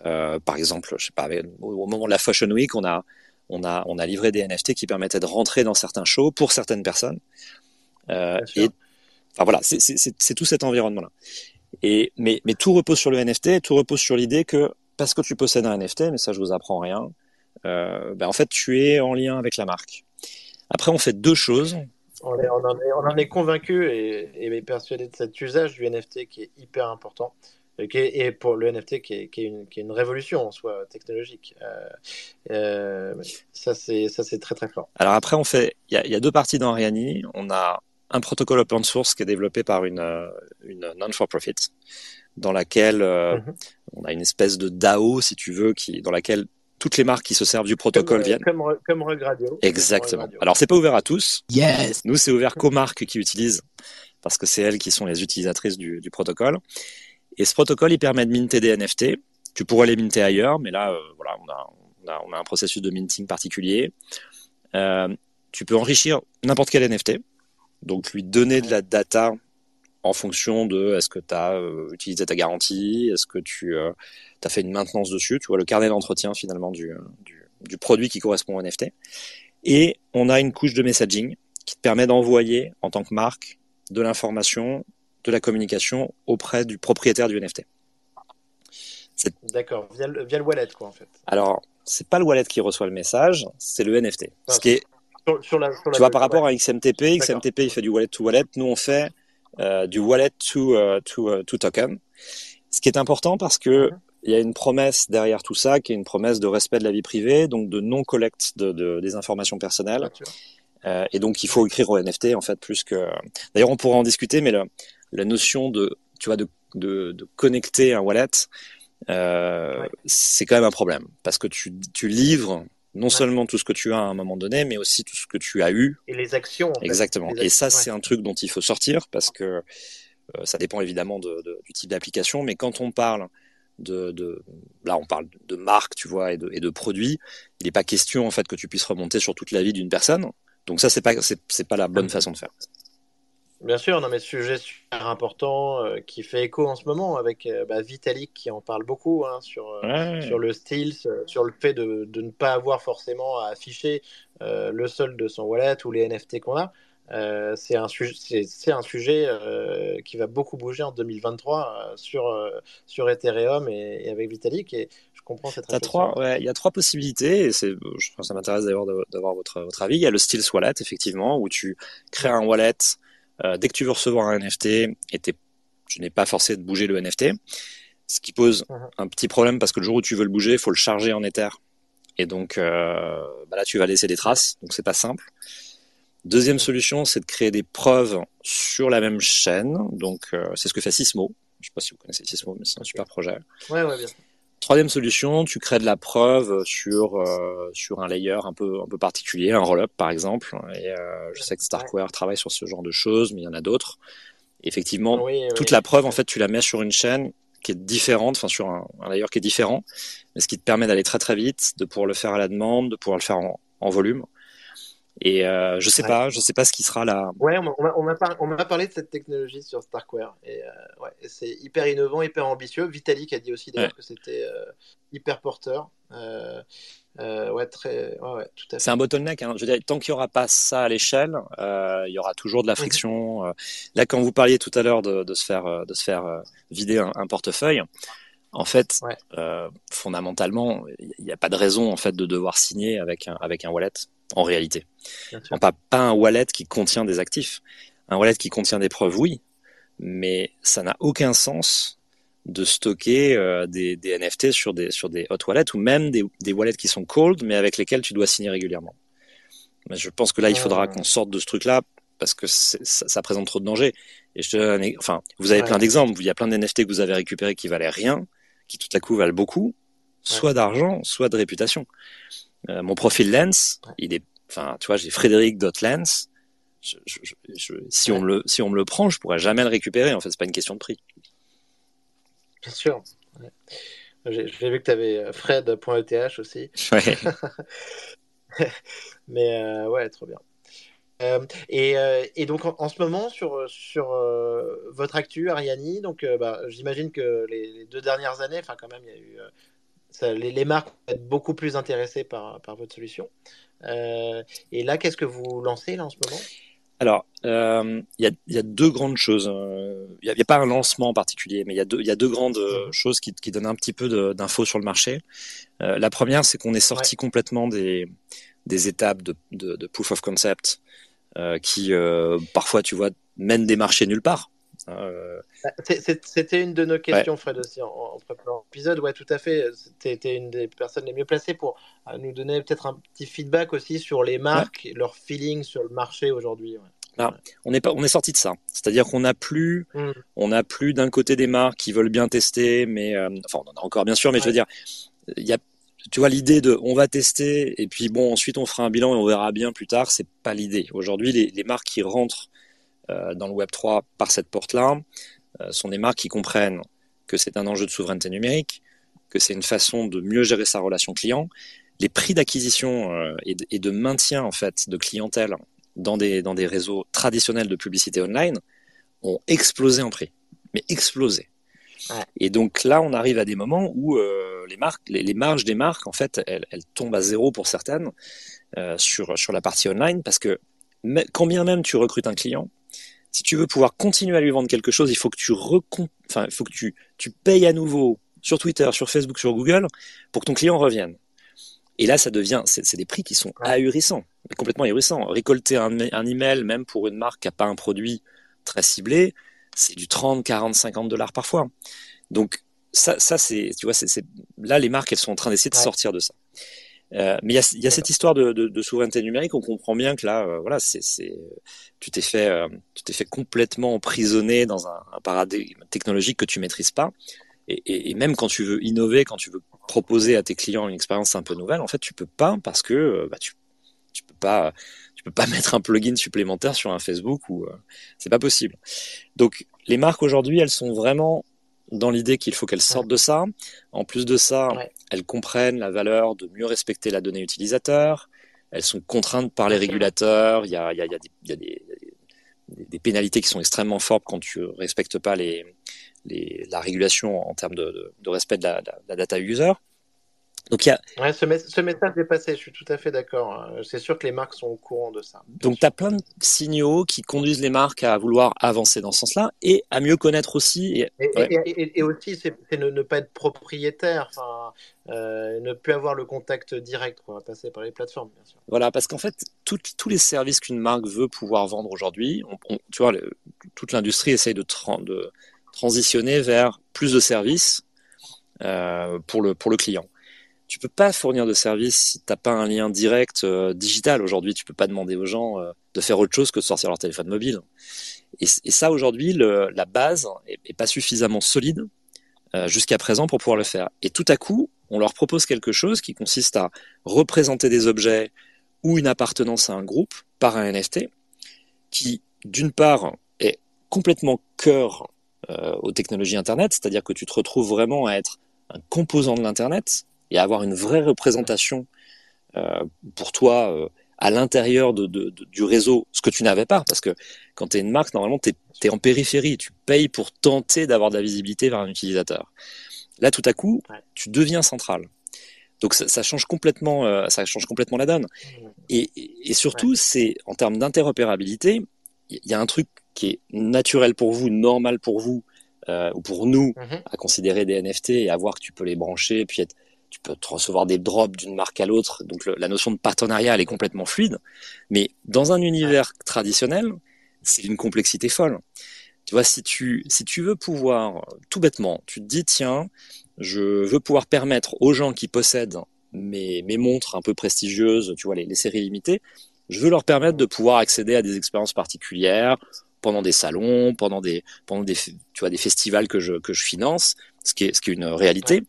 Euh, par exemple, je sais pas, au moment de la Fashion Week, on a, on a, on a livré des NFT qui permettaient de rentrer dans certains shows pour certaines personnes. Euh, et enfin voilà, c'est tout cet environnement-là. Et mais, mais tout repose sur le NFT, tout repose sur l'idée que parce que tu possèdes un NFT, mais ça je vous apprends rien, ben en fait, tu es en lien avec la marque. Après, on fait deux choses. On, en, est, on en, est, convaincu et, et, persuadé de cet usage du NFT qui est hyper important. Et, pour le NFT qui est, qui, est une, qui est, une, révolution en soi technologique. Euh, euh, ça, c'est très très fort. Alors après, on fait, il y, y, a deux parties dans Ariani. On a un protocole open source qui est développé par une, une non-for-profit, dans laquelle mhm. on a une espèce de DAO, si tu veux, qui, dans laquelle toutes les marques qui se servent du protocole viennent. Comme, comme Regradio. Exactement. Alors, c'est pas ouvert à tous. Yes. Nous, c'est ouvert qu'aux marques qui utilisent, parce que c'est elles qui sont les utilisatrices du, du, protocole. Et ce protocole, il permet de minter des NFT. Tu pourrais les minter ailleurs, mais là, euh, voilà, on a, on, a, on a, un processus de minting particulier. Euh, tu peux enrichir n'importe quel NFT, donc lui donner de la data en fonction de est-ce que tu as euh, utilisé ta garantie, est-ce que tu euh, as fait une maintenance dessus, tu vois le carnet d'entretien finalement du, du, du, produit qui correspond au NFT. Et on a une couche de messaging qui te permet d'envoyer en tant que marque de l'information, de la communication auprès du propriétaire du NFT. D'accord, via le, via le wallet quoi en fait. Alors, c'est pas le wallet qui reçoit le message, c'est le NFT. ce qui est sur, la, sur la tu vois, par rapport à XMTP, XMTP il fait du wallet to wallet, nous on fait euh, du wallet to, uh, to, uh, to token. Ce qui est important parce que mhm. il y a une promesse derrière tout ça, qui est une promesse de respect de la vie privée, donc de non collecte de, de, des informations personnelles. Euh, et donc il faut écrire au NFT en fait plus que. D'ailleurs, on pourra en discuter, mais la, la notion de, tu vois, de, de, de connecter un wallet, euh, c'est quand même un problème parce que tu, tu livres non seulement tout ce que tu as à un moment donné, mais aussi tout ce que tu as eu. Et les actions. Exactement. Et ça, c'est un truc dont il faut sortir parce que euh, ça dépend évidemment de, de, du type d'application, mais quand on parle de, de, là, on parle de marque, tu vois, et de, et de produits, il n'est pas question en fait que tu puisses remonter sur toute la vie d'une personne. Donc ça, c'est pas c'est pas la bonne façon de faire. Bien sûr, non, mais sujet super important euh, qui fait écho en ce moment avec euh, bah, Vitalik qui en parle beaucoup hein, sur, euh, sur le style, sur le fait de, de, ne pas avoir forcément à afficher le solde de son wallet ou les NFT qu'on a. c'est un, c'est, un sujet qui va beaucoup bouger en 2023 sur, sur Ethereum et, avec Vitalik. Et je comprends cette ouais, Il y a trois possibilités. Et je pense ça m'intéresse d'avoir, d'avoir votre, votre avis. Il y a le style wallet, effectivement, où tu crées un wallet euh, dès que tu veux recevoir un NFT, et tu n'es pas forcé de bouger le NFT, ce qui pose uh-huh. un petit problème parce que le jour où tu veux le bouger, il faut le charger en Ether. Et donc euh, bah là, tu vas laisser des traces, donc c'est pas simple. Deuxième uh-huh. solution, c'est de créer des preuves sur la même chaîne. Donc euh, c'est ce que fait Sismo. Je sais pas si vous connaissez Sismo, mais c'est un super projet. Ouais, ouais, bien. Troisième solution, tu crées de la preuve sur euh, sur un layer un peu un peu particulier, un rollup par exemple. Et euh, je sais que Starkware travaille sur ce genre de choses, mais il y en a d'autres. Effectivement, toute la preuve en fait, tu la mets sur une chaîne qui est différente, enfin sur un, layer qui est différent, mais ce qui te permet d'aller très très vite, de pouvoir le faire à la demande, de pouvoir le faire en, en volume. Et euh, je sais pas, je sais pas ce qui sera là. Ouais, on m'a on on parlé de cette technologie sur Starkware et euh, ouais, c'est hyper innovant, hyper ambitieux. Vitalik a dit aussi d'ailleurs que c'était euh, hyper porteur. Euh, euh, ouais, très, ouais, ouais, tout à fait. C'est un bottleneck. Hein. Je veux dire, tant qu'il n'y aura pas ça à l'échelle, il y aura toujours de la friction. là, quand vous parliez tout à l'heure de, de, se faire, de se faire vider un, un portefeuille. En fait, euh, fondamentalement, il n'y a pas de raison en fait de devoir signer avec un, avec un wallet en réalité. pas, pas un wallet qui contient des actifs. Un wallet qui contient des preuves, oui, mais ça n'a aucun sens de stocker euh, des, des, NFT sur des, sur des hot wallets ou même des, des, wallets qui sont cold mais avec lesquels tu dois signer régulièrement. Mais je pense que là, il faudra qu'on sorte de ce truc-là parce que ça, ça, présente trop de dangers. Et je te enfin, vous avez plein d'exemples. Il y a plein d'NFT que vous avez récupérés qui valaient rien, qui tout à coup valent beaucoup, soit d'argent, soit de réputation. Euh, mon profil Lens, il est, enfin, tu vois, j'ai. Je, je, je, si on me le, si on me le prend, je pourrais jamais le récupérer. En fait, c'est pas une question de prix. Bien sûr. J'ai vu que tu avais euh, Fred.eth aussi. Ouais. [laughs] Mais euh, ouais, trop bien. Euh, et, euh, et, donc en, ce moment sur, sur euh, votre actu Ariani, donc bah, j'imagine que les, les, deux dernières années, enfin quand même, il y a eu les, marques vont être beaucoup plus intéressées par, par votre solution. Et là, qu'est-ce que vous lancez là en ce moment? Alors, euh, il y, a, y, a, deux grandes choses. Il n'y a, pas un lancement en particulier, mais il y, a deux, y a deux grandes mhm. choses qui, qui, donnent un petit peu d'infos sur le marché. Euh, la première, c'est qu'on est sorti complètement des, des étapes de, de, de, proof of concept qui, parfois, tu vois, mènent des marchés nulle part. Euh, c'était une de nos questions, Fred, aussi, en, préparant l'épisode. Ouais, tout à fait. C'était une des personnes les mieux placées pour euh, nous donner peut-être un petit feedback aussi sur les marques, leur feeling sur le marché aujourd'hui. Ah, on est pas, on est sorti de ça. C'est-à-dire qu'on n'a plus, Mm. on n'a plus d'un côté des marques qui veulent bien tester, mais euh, enfin on en a encore bien sûr, mais je veux dire, il y a, tu vois l'idée de, on va tester et puis bon ensuite on fera un bilan et on verra bien plus tard. C'est pas l'idée. Aujourd'hui, les, les marques qui rentrent euh, dans le Web 3 par cette porte-là euh, sont des marques qui comprennent que c'est un enjeu de souveraineté numérique, que c'est une façon de mieux gérer sa relation client. Les prix d'acquisition euh, et, de, et de maintien en fait de clientèle dans des, dans des réseaux traditionnels de publicité online ont explosé en prix, mais explosé. Ouais. Et donc là, on arrive à des moments où euh, les marques, les, les marges des marques, en fait, elles, elles tombent à zéro pour certaines euh, sur sur la partie online, parce que mais, quand bien même tu recrutes un client, si tu veux pouvoir continuer à lui vendre quelque chose, il faut que tu enfin, il faut que tu tu payes à nouveau sur Twitter, sur Facebook, sur Google pour que ton client revienne. Et là, ça devient, c'est des prix qui sont ahurissants, complètement ahurissants. Récolter un, un email, même pour une marque qui n'a pas un produit très ciblé, c'est du 30, 40, 50 dollars parfois. Donc, ça, ça c'est, tu vois, c'est, là, les marques, elles sont en train d'essayer de Ouais. sortir de ça. Euh, mais il y a, y a cette histoire de, de, de souveraineté numérique. On comprend bien que là, euh, voilà, c'est, tu t'es fait, euh, tu t'es fait complètement emprisonner dans un, un paradigme technologique que tu maîtrises pas. Et, et, et même quand tu veux innover, quand tu veux proposer à tes clients une expérience un peu nouvelle, en fait, tu peux pas parce que euh, bah, tu, tu peux pas, tu peux pas [laughs] mettre un plugin supplémentaire sur un Facebook ou euh, c'est pas possible. Donc, les marques aujourd'hui, elles sont vraiment dans l'idée qu'il faut qu'elles sortent de ça. En plus de ça, Ouais. elles comprennent la valeur de mieux respecter la donnée utilisateur. Elles sont contraintes par les régulateurs. Il y a, il y a, il y a des, il y a des, des- des pénalités qui sont extrêmement fortes quand tu respectes pas les, les, la régulation en termes de, de, de respect de la, de la data user. Donc, il y a, Ouais, ce, mes- ce message est passé, je suis tout à fait d'accord. hein. C'est sûr que les marques sont au courant de ça. Donc, tu as plein de signaux qui conduisent les marques à vouloir avancer dans ce sens-là et à mieux connaître aussi. Et, Et, ouais. et- et- et aussi, c'est ne, ne pas être propriétaire, euh, ne plus avoir le contact direct, quoi, passer par les plateformes, bien sûr. Voilà, parce qu'en fait, tout- tous les services qu'une marque veut pouvoir vendre aujourd'hui, tu vois, le- toute l'industrie essaye de, tran- de transitionner vers plus de services euh, pour, le, pour le client. Tu peux pas fournir de services si t'as pas un lien direct euh, digital. Aujourd'hui, tu peux pas demander aux gens euh, de faire autre chose que de sortir leur téléphone mobile. Et, ça, aujourd'hui, la base est, pas suffisamment solide euh, jusqu'à présent pour pouvoir le faire. Et tout à coup, on leur propose quelque chose qui consiste à représenter des objets ou une appartenance à un groupe par un NFT qui, d'une part, est complètement cœur aux technologies Internet, c'est-à-dire que tu te retrouves vraiment à être un composant de l'Internet et avoir une vraie représentation euh, pour toi euh, à l'intérieur de, de- de- du réseau, ce que tu n'avais pas, parce que quand tu es une marque, normalement, tu es, en périphérie, tu payes pour tenter d'avoir de la visibilité vers un utilisateur. Là, tout à coup, tu deviens central. Donc ça, ça change complètement, euh, ça change complètement la donne. Et, et, et surtout, c'est en termes d'interopérabilité, il y a un truc qui est naturel pour vous, normal pour vous, ou pour nous, Mhm. à considérer des NFT et à voir que tu peux les brancher, puis être, tu peux te recevoir des drops d'une marque à l'autre. Donc la notion de partenariat, elle est complètement fluide. Mais dans un univers traditionnel, c'est une complexité folle. Tu vois, si tu, si tu veux pouvoir, tout bêtement, tu te dis, tiens, je veux pouvoir permettre aux gens qui possèdent mes, mes montres un peu prestigieuses, tu vois, les, les séries limitées, je veux leur permettre de pouvoir accéder à des expériences particulières pendant des salons, pendant des, pendant des, tu vois, des festivals que je, que je finance, ce qui est, ce qui est une réalité.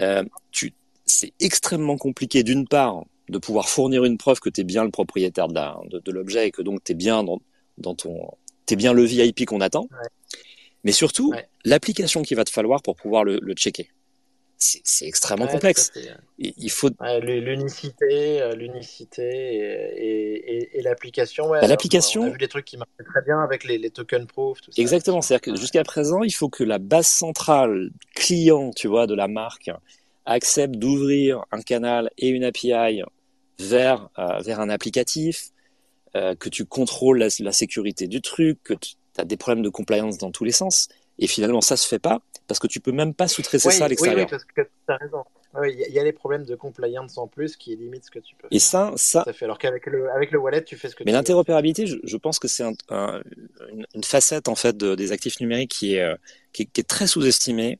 Euh, tu, c'est extrêmement compliqué d'une part de pouvoir fournir une preuve que tu es bien le propriétaire de, la- de, de l'objet et que donc tu es bien dans, dans ton, t'es bien le VIP qu'on attend. Ouais. Mais surtout, Ouais. l'application qu'il va te falloir pour pouvoir le, le checker. C'est, extrêmement Ouais, complexe. Et il faut, Ouais, l'unicité, euh, l'unicité et, et- et- et l'application. Ouais, Bah, l'application- On a vu des trucs qui marchaient très bien avec les, les token proof. Tout ça. Exactement, c'est-à-dire que jusqu'à présent, il faut que la base centrale client, tu vois, de la marque accepte d'ouvrir un canal et une API vers euh, vers un applicatif, euh, que tu contrôles la, la sécurité du truc, que tu as des problèmes de compliance dans tous les sens, et finalement ça se fait pas parce que tu peux même pas sous-traiter Oui, ça à oui, l'extérieur. oui, parce que tu as raison. Oui, Il y, a- il y a les problèmes de compliance en plus qui limitent ce que tu peux Et faire. ça, ça, Tout fait. Alors qu'avec le, avec le wallet, tu fais ce que Mais l'interopérabilité, je, je pense que c'est un, un- une, une facette en fait de- des actifs numériques qui est, euh, qui est, qui est très sous-estimée,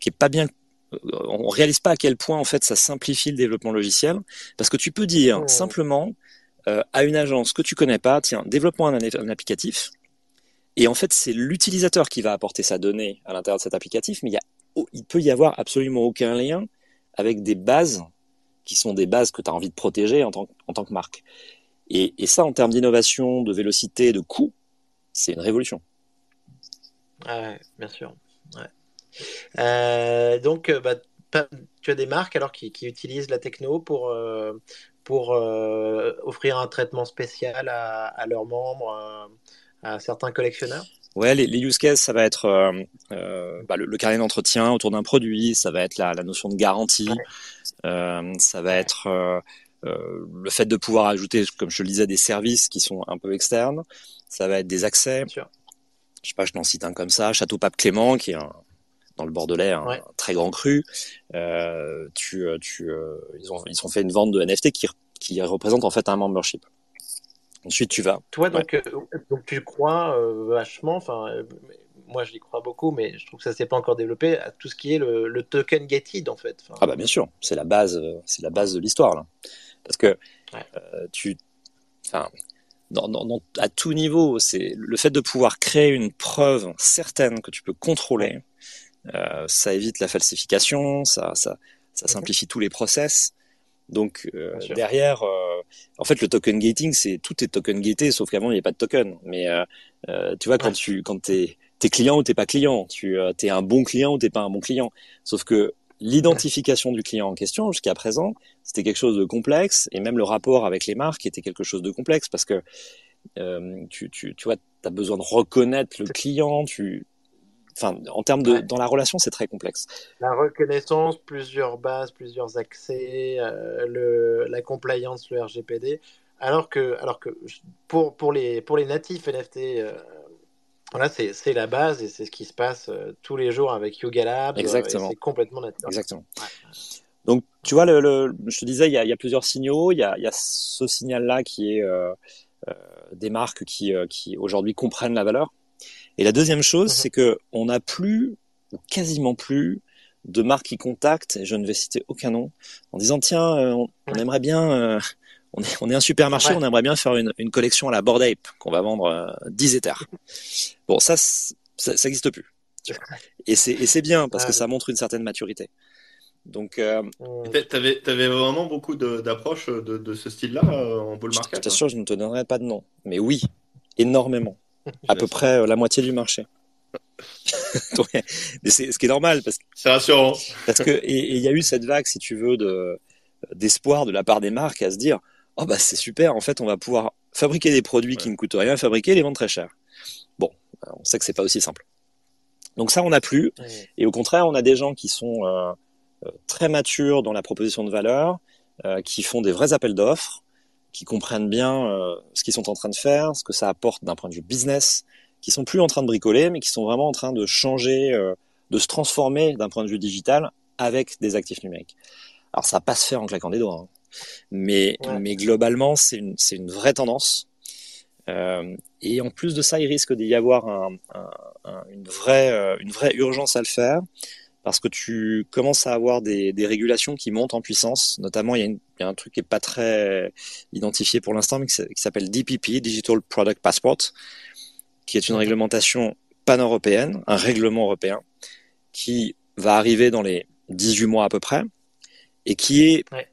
qui est pas bien. euh, On réalise pas à quel point en fait ça simplifie le développement logiciel, parce que tu peux dire Oh. simplement, euh, à une agence que tu connais pas, tiens, développe-moi un, un, applicatif. Et en fait, c'est l'utilisateur qui va apporter sa donnée à l'intérieur de cet applicatif, mais il, peut y avoir absolument aucun lien avec des bases qui sont des bases que tu as envie de protéger en tant, que marque. Et, ça, en termes d'innovation, de vélocité, de coût, c'est une révolution. Ouais, bien sûr. Euh, donc, euh, bah, tu as des marques alors qui, utilisent la techno pour, euh, pour offrir un traitement spécial à, leurs membres, à certains collectionneurs Ouais, les, les, use cases, ça va être euh, euh, bah, le, le, carnet d'entretien autour d'un produit, ça va être la, la notion de garantie, ouais. euh, ça va être euh, le fait de pouvoir ajouter, comme je le disais, des services qui sont un peu externes, ça va être des accès. Je sais pas, je t'en cite un comme ça, Château Pape Clément, qui est un, dans le Bordelais, un, ouais. un très grand cru. Euh, tu, tu, ils ont, ils ont fait une vente de NFT qui, qui représente en fait un membership. Ensuite, tu vas. Toi, donc, ouais. euh, donc tu crois euh, vachement, enfin, euh, moi je y crois beaucoup, mais je trouve que ça s'est pas encore développé à tout ce qui est le, le token gated en fait. ah bah bien sûr, c'est la base, c'est la base de l'histoire là, parce que ouais. tu, enfin, dans, dans, dans, à tout niveau, c'est le fait de pouvoir créer une preuve certaine que tu peux contrôler. ça évite la falsification, ça, ça, ça simplifie okay. tous les process. Donc euh, derrière, euh, en fait, le token gating, c'est tout est token gaté, sauf qu'avant il n'y avait pas de token. Mais euh, tu vois, quand tu quand t'es es client ou t'es pas client, tu es un bon client ou t'es pas un bon client. Sauf que l'identification du client en question jusqu'à présent, c'était quelque chose de complexe, et même le rapport avec les marques était quelque chose de complexe parce que tu, tu, tu vois, as besoin de reconnaître le client, tu enfin, en termes de, ouais. dans la relation, c'est très complexe. La reconnaissance, plusieurs bases, plusieurs accès, euh, le, la compliance, le RGPD. Alors que, alors que pour, pour, les, pour les natifs NFT, euh, voilà, c'est la base et c'est ce qui se passe euh, tous les jours avec Yuga Labs. Exactement. c'est complètement natif. Exactement. Ouais. Donc, tu vois, le, le, je te disais, il y a, il y a plusieurs signaux. Il y a, il y a ce signal-là qui est euh, des marques qui, qui aujourd'hui comprennent la valeur et la deuxième chose, mmh. c'est que on n'a plus ou quasiment plus de marques qui contactent, et je ne vais citer aucun nom, en disant tiens, euh, on, on, aimerait bien, euh, on, est, on est un supermarché, ouais. on aimerait bien faire une, une collection à la Bored Ape qu'on va vendre euh, 10 éthers. Bon, ça, ça n'existe plus. [laughs] Et c'est bien parce que ça montre une certaine maturité. Donc, euh, t'avais avais vraiment beaucoup d'approches de, de, de, ce style-là en bull market. Je t'assure, je ne te donnerai pas de nom, mais oui, énormément à peu près euh, la moitié du marché. [laughs] mais c'est ce qui est normal parce que c'est rassurant. Parce que et il y a eu cette vague, si tu veux, de d'espoir de la part des marques à se dire oh bah c'est super, en fait on va pouvoir fabriquer des produits ouais. qui ne coûtent rien à fabriquer et les vendre très cher. Bon, on sait que c'est pas aussi simple. Donc ça on a plus ouais. et au contraire on a des gens qui sont euh, très matures dans la proposition de valeur, euh, qui font des vrais appels d'offres qui comprennent bien euh, ce qu'ils sont en train de faire, ce que ça apporte d'un point de vue business, qui sont plus en train de bricoler, mais qui sont vraiment en train de changer, euh, de se transformer d'un point de vue digital avec des actifs numériques. Alors ça va pas se faire en claquant des doigts, hein. mais, ouais. mais globalement c'est une, c'est une vraie tendance. Euh, et en plus de ça, il risque d'y avoir un, un, un, une, vraie, euh, une vraie urgence à le faire parce que tu commences à avoir des, des régulations qui montent en puissance. Notamment, il y, a une, il y a un truc qui est pas très identifié pour l'instant, mais qui s'appelle DPP, Digital Product Passport, qui est une réglementation pan-européenne, un règlement européen, qui va arriver dans les 18 mois à peu près, et qui est, ouais.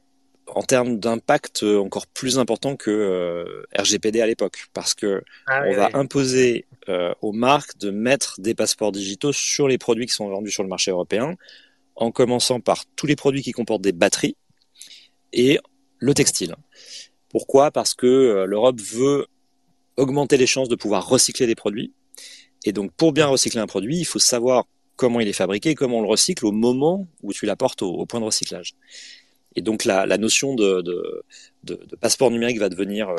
en termes d'impact, encore plus important que euh, RGPD à l'époque, parce que ah, on oui, va oui. imposer euh, aux marques de mettre des passeports digitaux sur les produits qui sont vendus sur le marché européen, en commençant par tous les produits qui comportent des batteries et le textile. Pourquoi? Parce que euh, l'Europe veut augmenter les chances de pouvoir recycler des produits. Et donc, pour bien recycler un produit, il faut savoir comment il est fabriqué, comment on le recycle au moment où tu l'apportes au, point de recyclage. Et donc, la, notion de, passeport numérique va devenir euh,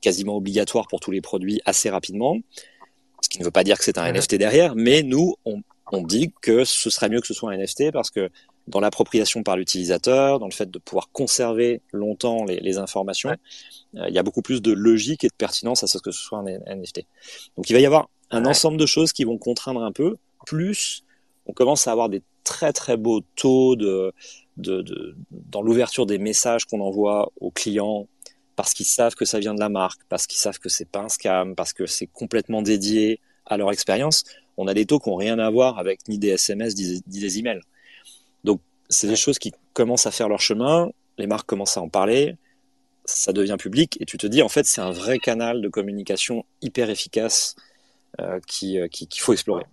quasiment obligatoire pour tous les produits assez rapidement ce qui ne veut pas dire que c'est un NFT derrière, mais nous, on, on, dit que ce serait mieux que ce soit un NFT parce que dans l'appropriation par l'utilisateur, dans le fait de pouvoir conserver longtemps les, les informations, ouais. euh, il y a beaucoup plus de logique et de pertinence à ce que ce soit un NFT. Donc il va y avoir un ouais. ensemble de choses qui vont contraindre un peu, plus on commence à avoir des très très beaux taux de, de, de dans l'ouverture des messages qu'on envoie aux clients parce qu'ils savent que ça vient de la marque, parce qu'ils savent que c'est pas un scam, parce que c'est complètement dédié à leur expérience, on a des taux qui n'ont rien à voir avec ni des SMS ni des emails. Donc, c'est des choses qui commencent à faire leur chemin, les marques commencent à en parler, ça devient public, et tu te dis, en fait, c'est un vrai canal de communication hyper efficace euh, qu'il euh, qui, faut explorer.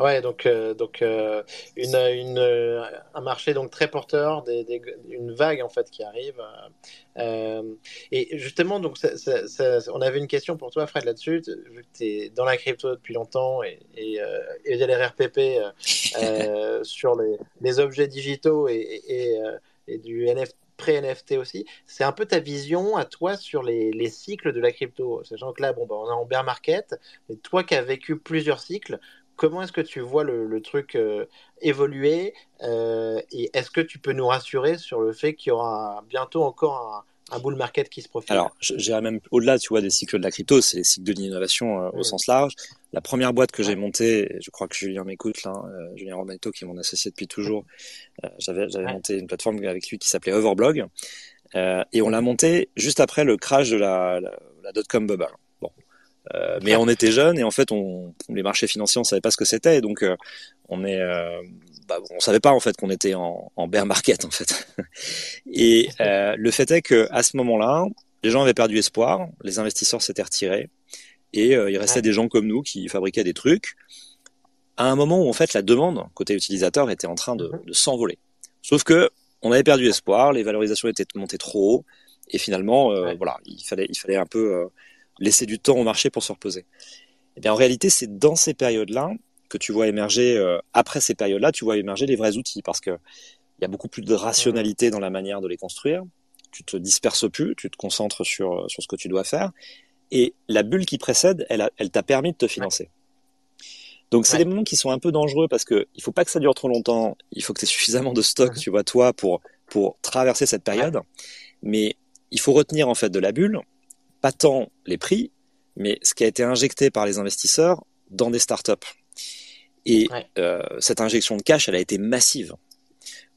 Ouais, donc, euh, donc euh, une, une, euh, un marché donc très porteur, des, des, une vague en fait qui arrive. et justement, donc, ça, ça, on avait une question pour toi, Fred, là-dessus. Vu que tu es dans la crypto depuis longtemps et, et, et les RPP [laughs] sur les, les, objets digitaux et, et du NFT pré-NFT aussi. C'est un peu ta vision à toi sur les, les, cycles de la crypto. Sachant que là, bon, bah, on est en bear market, mais toi qui as vécu plusieurs cycles, comment est-ce que tu vois le, truc euh, évoluer euh, et est-ce que tu peux nous rassurer sur le fait qu'il y aura bientôt encore un, bull market qui se profile? Alors, j'irais même au-delà, tu vois, des cycles de la crypto, c'est les cycles de l'innovation euh, au sens large. La première boîte que j'ai montée, je crois que Julien m'écoute là, Julien Romanito, qui est mon associé depuis toujours, j'avais monté une plateforme avec lui qui s'appelait Overblog, et on l'a montée juste après le crash de la, la, la dot-com bubble. Euh, mais on était jeunes et en fait, on, les marchés financiers, on savait pas ce que c'était, donc euh, on est, euh, bah, on savait pas en fait qu'on était en, en, bear market en fait. [laughs] et le fait est que à ce moment-là, les gens avaient perdu espoir, les investisseurs s'étaient retirés et il restait des gens comme nous qui fabriquaient des trucs. À un moment où en fait la demande côté utilisateur était en train de, de s'envoler. Sauf que on avait perdu espoir, les valorisations étaient montées trop haut et finalement, voilà, il fallait, il fallait un peu laisser du temps au marché pour se reposer. Eh bien, en réalité, c'est dans ces périodes-là que tu vois émerger, euh, après ces périodes-là, tu vois émerger les vrais outils parce que il y a beaucoup plus de rationalité dans la manière de les construire. Tu te disperses plus, tu te concentres sur, euh, sur ce que tu dois faire. Et la bulle qui précède, elle, elle t'a permis de te financer. Donc c'est des moments qui sont un peu dangereux parce que il faut pas que ça dure trop longtemps. Il faut que tu aies suffisamment de stock, tu vois, toi, pour pour traverser cette période. Mais il faut retenir en fait de la bulle pas tant les prix, mais ce qui a été injecté par les investisseurs dans des startups. Et euh, cette injection de cash, elle a été massive.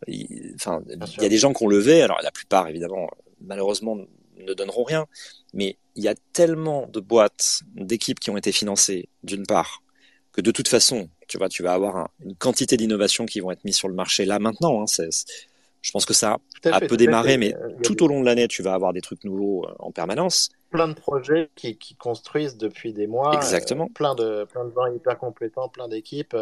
Il, enfin, il y a des gens qui ont levé, alors la plupart, évidemment, malheureusement, ne donneront rien, mais il y a tellement de boîtes, d'équipes qui ont été financées, d'une part, que de toute façon, tu vois, tu vas avoir une quantité d'innovations qui vont être mises sur le marché là maintenant. Hein, je pense que ça a peu démarré, mais tout au long de l'année, tu vas avoir des trucs nouveaux euh, en permanence. Plein de projets qui, construisent depuis des mois. Exactement. Euh, plein, de, plein de gens hyper compétents, plein d'équipes.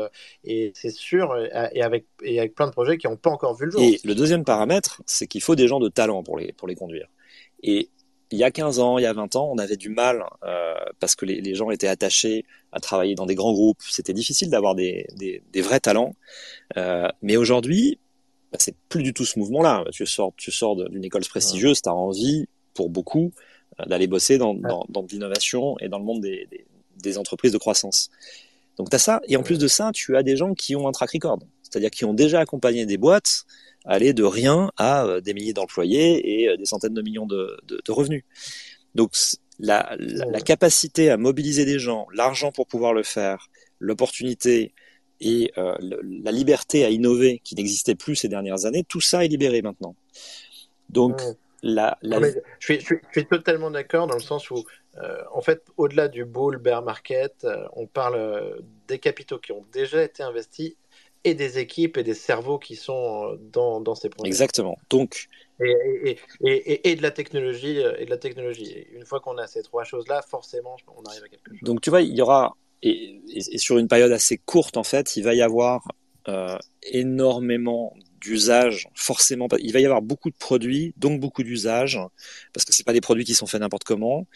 et c'est sûr, et avec, et avec plein de projets qui n'ont pas encore vu le jour. Et le deuxième paramètre, c'est qu'il faut des gens de talent pour les, pour les conduire. Et il y a 15 ans, il y a 20 ans, on avait du mal parce que les, les, gens étaient attachés à travailler dans des grands groupes. C'était difficile d'avoir des, des, des, vrais talents. mais aujourd'hui, bah, c'est plus du tout ce mouvement-là. Tu sors, tu sors d'une école prestigieuse, tu as envie, pour beaucoup, euh, d'aller bosser dans, dans, dans l'innovation et dans le monde des, des, des entreprises de croissance. Donc tu as ça, et en plus de ça, tu as des gens qui ont un track record, c'est-à-dire qui ont déjà accompagné des boîtes aller de rien à euh, des milliers d'employés et euh, des centaines de millions de, de, de revenus. Donc la, la, la, capacité à mobiliser des gens, l'argent pour pouvoir le faire, l'opportunité, et euh, la liberté à innover qui n'existait plus ces dernières années, tout ça est libéré maintenant. Donc, la, la... je, suis, je, suis, totalement d'accord dans le sens où, euh, en fait, au-delà du bull bear market, euh, on parle euh, des capitaux qui ont déjà été investis et des équipes et des cerveaux qui sont dans, dans ces projets. Exactement. Donc, et, et, et, et, de la technologie et de la technologie. une fois qu'on a ces trois choses-là, forcément, on arrive à quelque chose. Donc, tu vois, il y aura et, sur une période assez courte, en fait, il va y avoir énormément d'usages, forcément. Il va y avoir beaucoup de produits, donc beaucoup d'usages, parce que c'est pas des produits qui sont faits n'importe comment.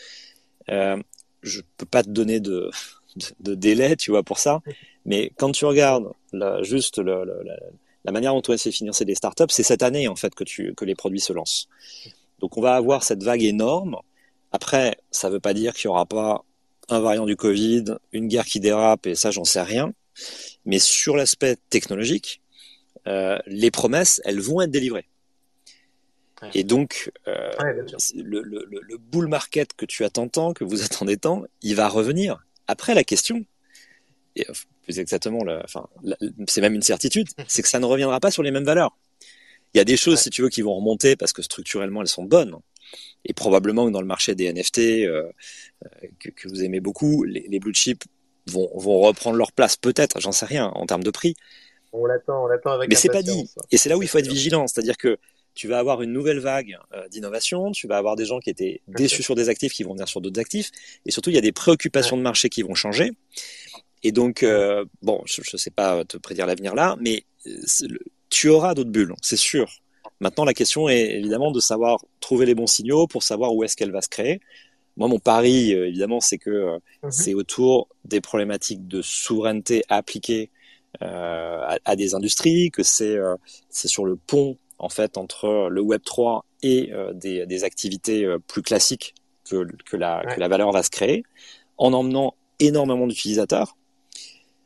Euh, je peux pas te donner de, de, [laughs] de, délai, tu vois, pour ça. Mais quand tu regardes la, juste le, le, la, la, manière dont on essaie de financer des startups, c'est cette année en fait que, tu, que les produits se lancent. Donc on va avoir cette vague énorme. Après, ça veut pas dire qu'il y aura pas un variant du Covid, une guerre qui dérape, et ça, j'en sais rien. Mais sur l'aspect technologique, euh, les promesses, elles vont être délivrées. Et donc, euh, le, le, le, bull market que tu attends tant, que vous [laughs] attendez tant, il va revenir. Après, la question, et plus exactement, enfin, c'est même une certitude, [laughs] c'est que ça ne reviendra pas sur les mêmes valeurs. Il y a des choses, si tu veux, qui vont remonter parce que structurellement, elles sont bonnes. Et probablement que dans le marché des NFT, euh, euh, que, vous aimez beaucoup, les, les blue chips vont, vont reprendre leur place, peut-être, j'en sais rien, en termes de prix. On l'attend, on l'attend avec Mais c'est pas dit. Et c'est là où il faut être vigilant. C'est-à-dire que tu vas avoir une nouvelle vague euh, d'innovation, tu vas avoir des gens qui étaient déçus sur des actifs qui vont venir sur d'autres actifs, et surtout il y a des préoccupations de marché qui vont changer. Et donc, euh, bon, je ne sais pas te prédire l'avenir là, mais tu auras d'autres bulles, c'est sûr. Maintenant, la question est évidemment de savoir trouver les bons signaux pour savoir où est-ce qu'elle va se créer. Moi, mon pari, euh, évidemment, c'est que mhm. c'est autour des problématiques de souveraineté appliquées à, à, des industries, que c'est c'est sur le pont en fait entre le Web 3 et euh, des, des, activités euh, plus classiques que, que, la, que la valeur va se créer, en emmenant énormément d'utilisateurs.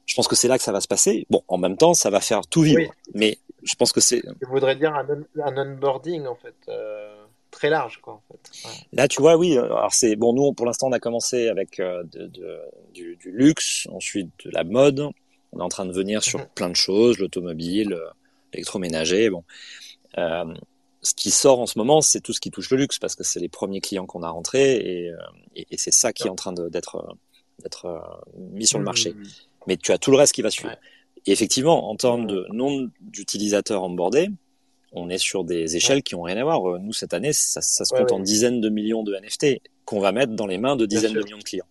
Je pense que c'est là que ça va se passer. Bon, en même temps, ça va faire tout vivre, mais je pense que c'est. Je voudrais dire un, un onboarding en fait. Euh, très large quoi en fait. Là tu vois oui alors c'est bon nous pour l'instant on a commencé avec de, de, du, du, luxe ensuite de la mode on est en train de venir sur mhm. plein de choses l'automobile l'électroménager bon euh, ce qui sort en ce moment, c'est tout ce qui touche le luxe, parce que c'est les premiers clients qu'on a rentrés, et, euh, et, et c'est ça qui est en train d'être euh, mis sur le marché. Mais tu as tout le reste qui va suivre. Et effectivement, en termes de nombre d'utilisateurs onboardés, on est sur des échelles qui ont rien à voir. Nous, cette année, ça, ça se compte en dizaines de millions de NFT qu'on va mettre dans les mains de dizaines de millions de clients.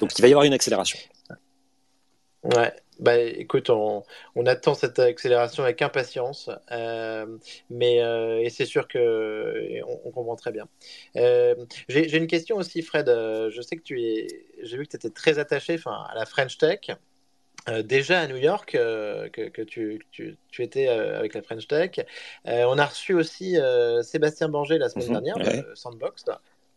Donc, il va y avoir une accélération. Ouais, bah, écoute, on, on, attend cette accélération avec impatience, euh, mais euh, et c'est sûr que on, comprend très bien. Euh, j'ai une question aussi, Fred. Je sais que tu es, j'ai vu que tu étais très attaché, enfin, à la French Tech. Déjà à New York, que, que tu, tu, tu, étais avec la French Tech. on a reçu aussi Sébastien Banger la semaine mhm, dernière, de Sandbox.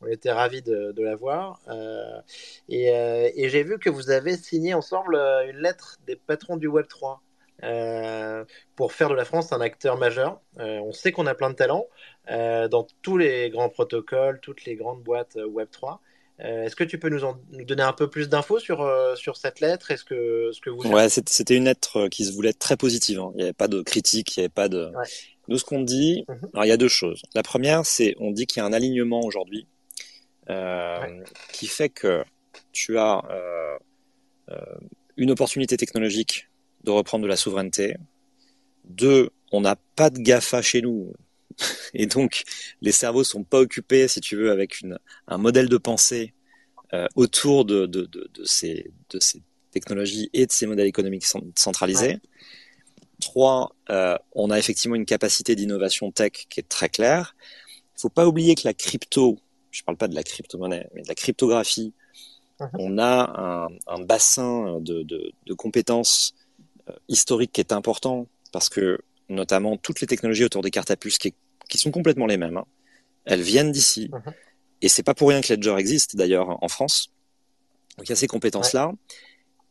On était ravis de, de la voir. Euh, et, euh, et j'ai vu que vous avez signé ensemble euh, une lettre des patrons du Web 3. Euh, pour faire de la France un acteur majeur. Euh, on sait qu'on a plein de talents euh, dans tous les grands protocoles, toutes les grandes boîtes Web 3. Est-ce que tu peux nous, en, nous donner un peu plus d'infos sur, sur cette lettre? Est-ce que, ce que vous Ouais, c'était une lettre qui se voulait très positive. Hein. Il n'y avait pas de critique, il n'y avait pas de. Ouais. Nous, ce qu'on dit, mm -hmm. alors il y a deux choses. La première, c'est on dit qu'il y a un alignement aujourd'hui euh, qui fait que tu as euh, euh, une opportunité technologique de reprendre de la souveraineté. Deux, on n'a pas de GAFA chez nous. [laughs] Et donc, les cerveaux sont pas occupés, si tu veux, avec une, un modèle de pensée euh, autour de, de, de, de, ces, de ces technologies et de ces modèles économiques centralisés. Ouais. Trois, euh, on a effectivement une capacité d'innovation tech qui est très claire. Il faut pas oublier que la crypto je parle pas de la crypto-monnaie, mais de la cryptographie, uh -huh. on a un, un bassin de, de, de compétences euh, historiques qui est important parce que notamment toutes les technologies autour des cartes à puces qui, qui sont complètement les mêmes, hein, elles viennent d'ici. -huh. Et c'est pas pour rien que Ledger existe d'ailleurs en France. Donc il y a ces compétences-là. Ouais.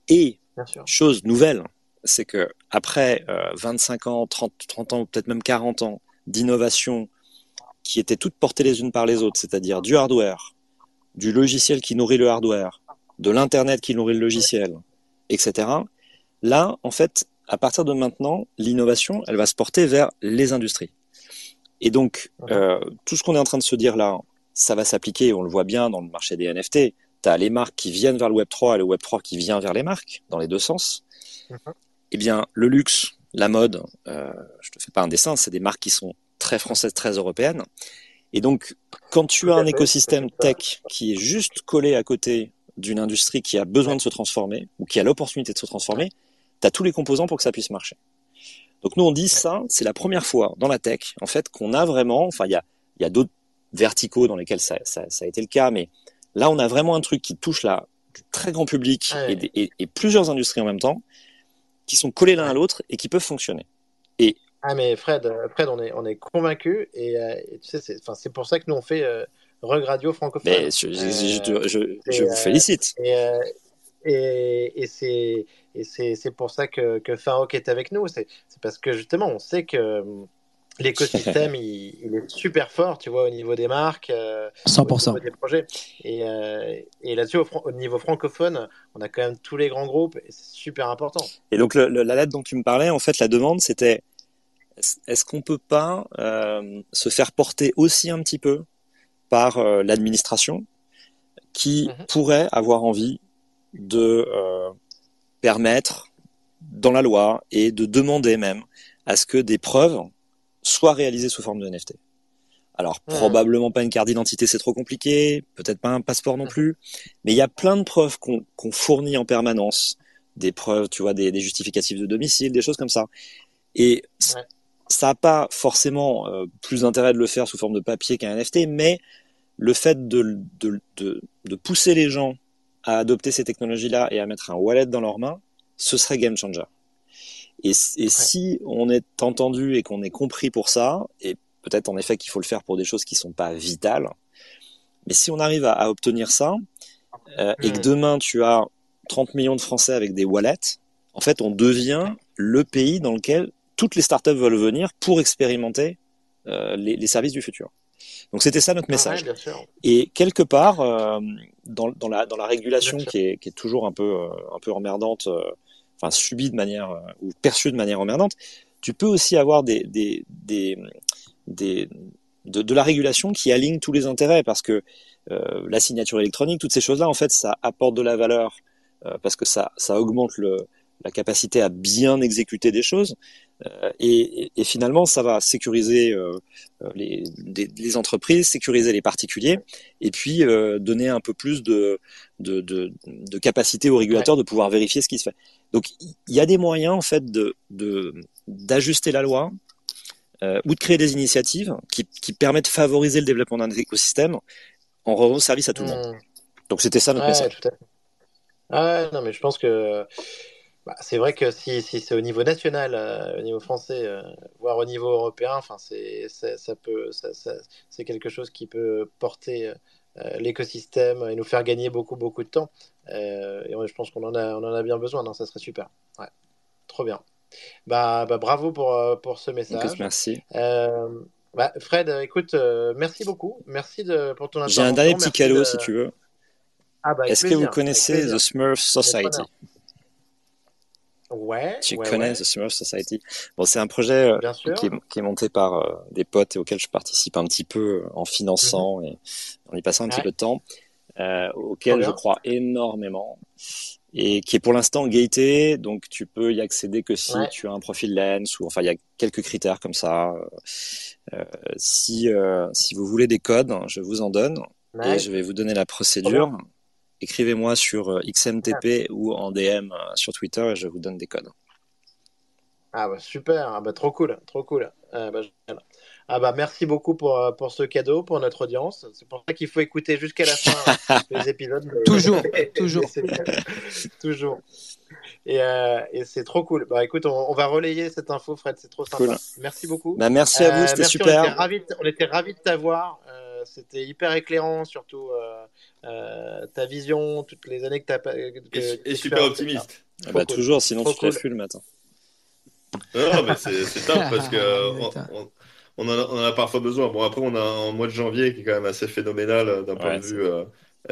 Et chose nouvelle, c'est que après euh, 25 ans, 30, 30 ans, peut-être même 40 ans d'innovation qui étaient toutes portées les unes par les autres, c'est-à-dire du hardware, du logiciel qui nourrit le hardware, de l'internet qui nourrit le logiciel, etc. Là, en fait, à partir de maintenant, l'innovation, elle va se porter vers les industries. Et donc, euh, tout ce qu'on est en train de se dire là, ça va s'appliquer, on le voit bien dans le marché des NFT. Tu as les marques qui viennent vers le Web3 et le Web3 qui vient vers les marques, dans les deux sens. -huh. Eh bien, le luxe, la mode, euh, je te fais pas un dessin, c'est des marques qui sont très française, très européenne. Et donc, quand tu as un écosystème tech qui est juste collé à côté d'une industrie qui a besoin de se transformer ou qui a l'opportunité de se transformer, tu as tous les composants pour que ça puisse marcher. Donc nous, on dit ça, c'est la première fois dans la tech, en fait, qu'on a vraiment, enfin, il y a, y a d'autres verticaux dans lesquels ça, ça, ça, a été le cas, mais là, on a vraiment un truc qui touche là, du très grand public ouais. et, et, et, plusieurs industries en même temps, qui sont collés l'un à l'autre et qui peuvent fonctionner. Et ah mais Fred, euh, Fred, on est, on est convaincu et, euh, et, tu sais, c'est pour ça que nous on fait euh, Rug Radio francophone. Mais je, je, je, je vous félicite. Et, et, et c'est et c'est pour ça que, que Farok est avec nous. C'est parce que justement, on sait que l'écosystème [laughs] il, il, est super fort, tu vois, au niveau des marques, euh, 100%. Au niveau des projets. Et, euh, et là-dessus, au, au, niveau francophone, on a quand même tous les grands groupes et c'est super important. Et donc, le, le, la lettre dont tu me parlais, en fait, la demande, c'était est-ce qu'on peut pas se faire porter aussi un petit peu par l'administration qui mhm. pourrait avoir envie de permettre dans la loi et de demander même à ce que des preuves soient réalisées sous forme de NFT. Alors hmm. probablement pas une carte d'identité, c'est trop compliqué, peut-être pas un passeport non hmm. plus, mais il y a plein de preuves qu'on fournit en permanence, des preuves, tu vois, des, justificatifs de domicile, des choses comme ça. Et ça n'a pas forcément euh, plus d'intérêt de le faire sous forme de papier qu'un NFT, mais le fait de, de, de, pousser les gens à adopter ces technologies-là et à mettre un wallet dans leurs mains, ce serait game changer. Et, si on est entendu et qu'on est compris pour ça, et peut-être en effet qu'il faut le faire pour des choses qui sont pas vitales, mais si on arrive à, obtenir ça, euh, et que hmm. demain tu as 30 millions de Français avec des wallets, en fait on devient le pays dans lequel toutes les startups veulent venir pour expérimenter euh, les, services du futur. Donc c'était ça notre ah message. et quelque part, euh, dans, dans, la, dans la régulation qui est, qui est, toujours un peu, un peu emmerdante, enfin subi de manière euh, ou perçu de manière emmerdante, tu peux aussi avoir des, des, des, des de, de, la régulation qui aligne tous les intérêts parce que euh, la signature électronique, toutes ces choses-là, en fait, ça apporte de la valeur euh, parce que ça, ça augmente le, la capacité à bien exécuter des choses. Euh, et, et, finalement, ça va sécuriser euh, les, les, entreprises, sécuriser les particuliers, et puis euh, donner un peu plus de, de, de, de capacité aux régulateurs de pouvoir vérifier ce qui se fait. Donc, il y a des moyens en fait de d'ajuster la loi ou de créer des initiatives qui, qui permettent de favoriser le développement d'un écosystème en rendant service à tout le monde. Mmh. Donc, c'était ça notre message. Ah non, mais je pense que bah, c'est vrai que si, si c'est au niveau national, euh, au niveau français, euh, voire au niveau européen, enfin c'est ça, peut ça, c'est quelque chose qui peut porter euh, l'écosystème et nous faire gagner beaucoup beaucoup de temps. et je pense qu'on en a on en a bien besoin. Non, ça serait super. Ouais, trop bien. Bah, bah bravo pour pour ce message. merci. Bah, Fred, écoute, merci beaucoup. Merci de, pour ton intervention. J'ai un dernier petit cadeau si tu veux. Ah, bah, Est-ce que vous connaissez The Smurf Society? Ouais. Tu connais The Smurf Society. Bon, c'est un projet euh, qui, est, qui, est, monté par euh, des potes et auquel je participe un petit peu en finançant mhm. et en y passant un petit peu de temps, euh, auquel je crois énormément et qui est pour l'instant gated, donc tu peux y accéder que si tu as un profil Lens ou enfin il y a quelques critères comme ça. Euh, si si vous voulez des codes, je vous en donne et je vais vous donner la procédure écrivez-moi sur euh, XMTP ou en DM euh, sur Twitter et je vous donne des codes. Ah bah super, ah bah trop cool, trop cool. Ah bah, ah bah merci beaucoup pour, euh, pour ce cadeau, pour notre audience. C'est pour ça qu'il faut écouter jusqu'à la fin [laughs] les épisodes. [laughs] toujours, [laughs] toujours. toujours. Et, et c'est trop cool. Bah écoute, on, va relayer cette info, Fred, c'est trop sympa. Merci beaucoup. Bah, merci à vous, c'était super. On était ravis, de t'avoir. C'était hyper éclairant, surtout euh, ta vision, toutes les années que tu as. et, super optimiste. Ah bah, toujours, sinon tu te cool. le matin. Non, mais c'est top parce que. [laughs] on, en a, parfois besoin. Bon, après, on a un mois de janvier qui est quand même assez phénoménal euh, d'un point de vue euh,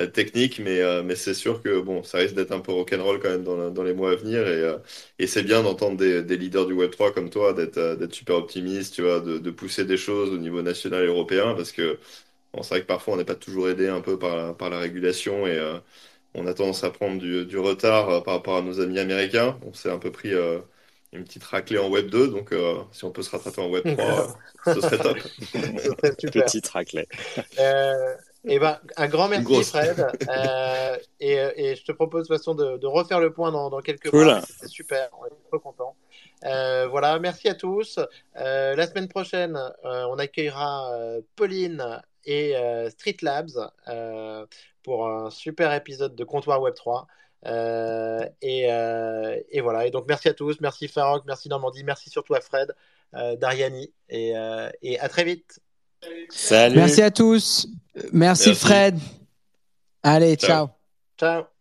technique, mais, mais c'est sûr que bon, ça risque d'être un peu rock'n'roll quand même dans, dans, les mois à venir. Et, et c'est bien d'entendre des, des, leaders du Web3 comme toi, d'être super optimiste, tu vois, de, de, pousser des choses au niveau national et européen parce que c'est vrai que parfois on n'est pas toujours aidé un peu par la, par la régulation et euh, on a tendance à prendre du, du retard euh, par rapport à nos amis américains. On s'est un peu pris euh, une petite raclée en Web 2, donc si on peut se rattraper en Web 3, [laughs] ce serait top. Petite raclée. et eh ben, un grand merci Fred. Et, et, je te propose de toute façon de, de refaire le point dans, dans quelques mois. C'est super, on est trop content. voilà, merci à tous. la semaine prochaine, on accueillera Pauline et euh, Street Labs euh, pour un super épisode de Comptoir Web 3. Euh, et, et, voilà. Et donc, merci à tous. Merci Farok, merci Normandie, merci surtout à Fred, Dariani. Et, et, à très vite. Salut. Merci à tous. Merci, Fred. Allez, ciao. Ciao.